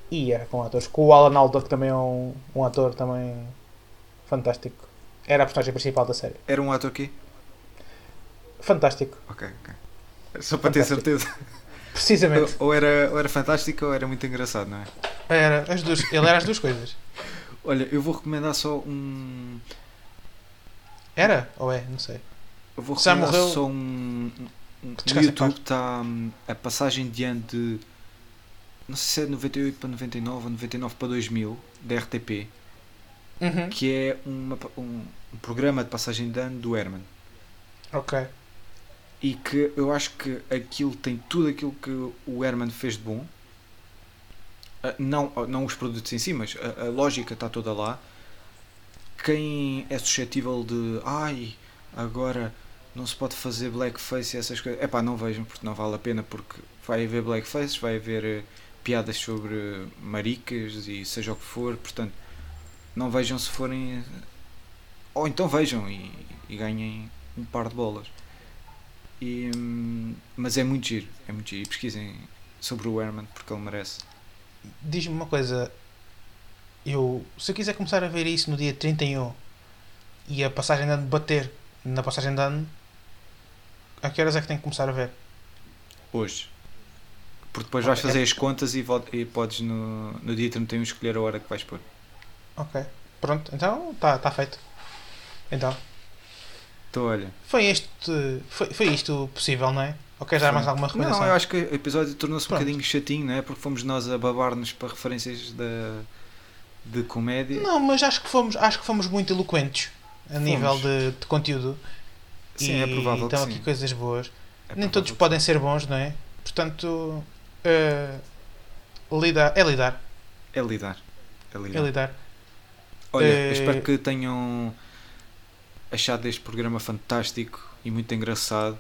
e era com atores. Com o Alan Alda, que também é um, um ator também fantástico. Era a personagem principal da série. Era um ator aqui? Fantástico. Ok, ok. Só para ter Fantástico. certeza. Precisamente. Ou era, ou era fantástico ou era muito engraçado, não é? Era as duas, ele era as duas coisas. Olha, eu vou recomendar só um. Era? Ou é? Não sei. Eu vou recomendar morreu? só um. um- no YouTube está hum, a passagem de ano de. Não sei se é de 98 para 99 ou 99 para 2000, da RTP, Uhum. que é uma um, um programa de passagem de ano do Herman. Ok. E que eu acho que aquilo tem tudo aquilo que o Herman fez de bom. Ah, Não, não os produtos em si, mas a, a lógica está toda lá. Quem é suscetível de ai, agora não se pode fazer blackface e essas coisas, é pá, não vejam porque não vale a pena porque vai haver blackface, vai haver eh, piadas sobre maricas e seja o que for, portanto não vejam se forem eh, ou então vejam e, e ganhem um par de bolas. E, mas é muito giro, é muito giro. E pesquisem sobre o Herman porque ele merece. Diz-me uma coisa. Eu, se eu quiser começar a ver isso no dia 31 e a passagem de ano bater na passagem de ano, a que horas é que tenho que começar a ver? Hoje. Porque depois vais Ok. fazer as contas e, e podes no, no dia 31 escolher a hora que vais pôr. Ok. Pronto, então está tá feito. Então, Então foi este. Foi, foi isto possível, não é? Ou queres dar mais alguma recomendação? Não, eu acho que o episódio tornou-se um bocadinho chatinho, não é? Porque fomos nós a babar-nos para referências da, de comédia. Não, mas acho que fomos, acho que fomos muito eloquentes a Fomos. nível de, de conteúdo. Sim, e é provável estão sim. aqui coisas boas. É Nem todos podem ser bons, não é? Portanto, eh, lidar, é lidar. sim. É lidar. É lidar. É lidar. Olha, eu espero que tenham achado este programa fantástico e muito engraçado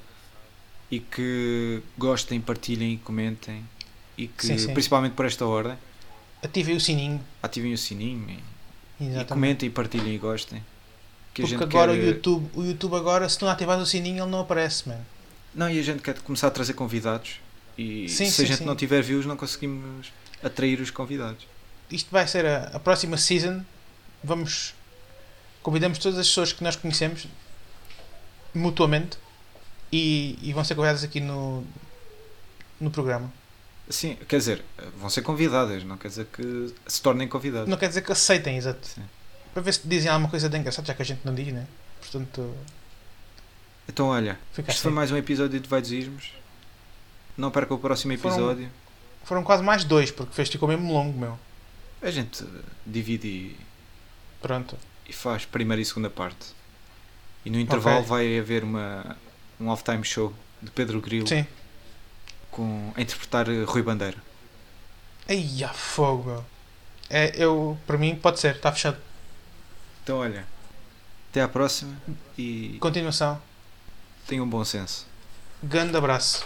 e que gostem, partilhem e comentem e que, Sim, sim. principalmente por esta ordem, Ativem o sininho. ativem o sininho e, e comentem, partilhem e gostem. Que Porque agora quer... o, YouTube, o YouTube agora, se não ativares o sininho, ele não aparece, mano. Não, e a gente quer começar a trazer convidados e Sim, se a gente não tiver views não conseguimos atrair os convidados. Isto vai ser a, a próxima season. vamos. Convidamos todas as pessoas que nós conhecemos mutuamente e, e vão ser convidadas aqui no, no programa. Sim, quer dizer, vão ser convidadas, não quer dizer que se tornem convidadas. Não quer dizer que aceitem, exato. Sim. Para ver se dizem alguma coisa de engraçado, já que a gente não diz, né? Portanto, Então, olha, isto foi assim. mais um episódio de Vaidosismos. Não perca o próximo Foram- episódio. Foram quase mais dois, porque fez ficou mesmo longo, meu. A gente divide e, Pronto. E faz primeira e segunda parte. E no intervalo Ok. vai haver uma, um off-time show de Pedro Grilo Sim. com, a interpretar eh, Rui Bandeira. Ai, a fogo. É, eu, para mim, pode ser, está fechado. Então, olha, até à próxima e Continuação. tenham um bom senso. Grande abraço.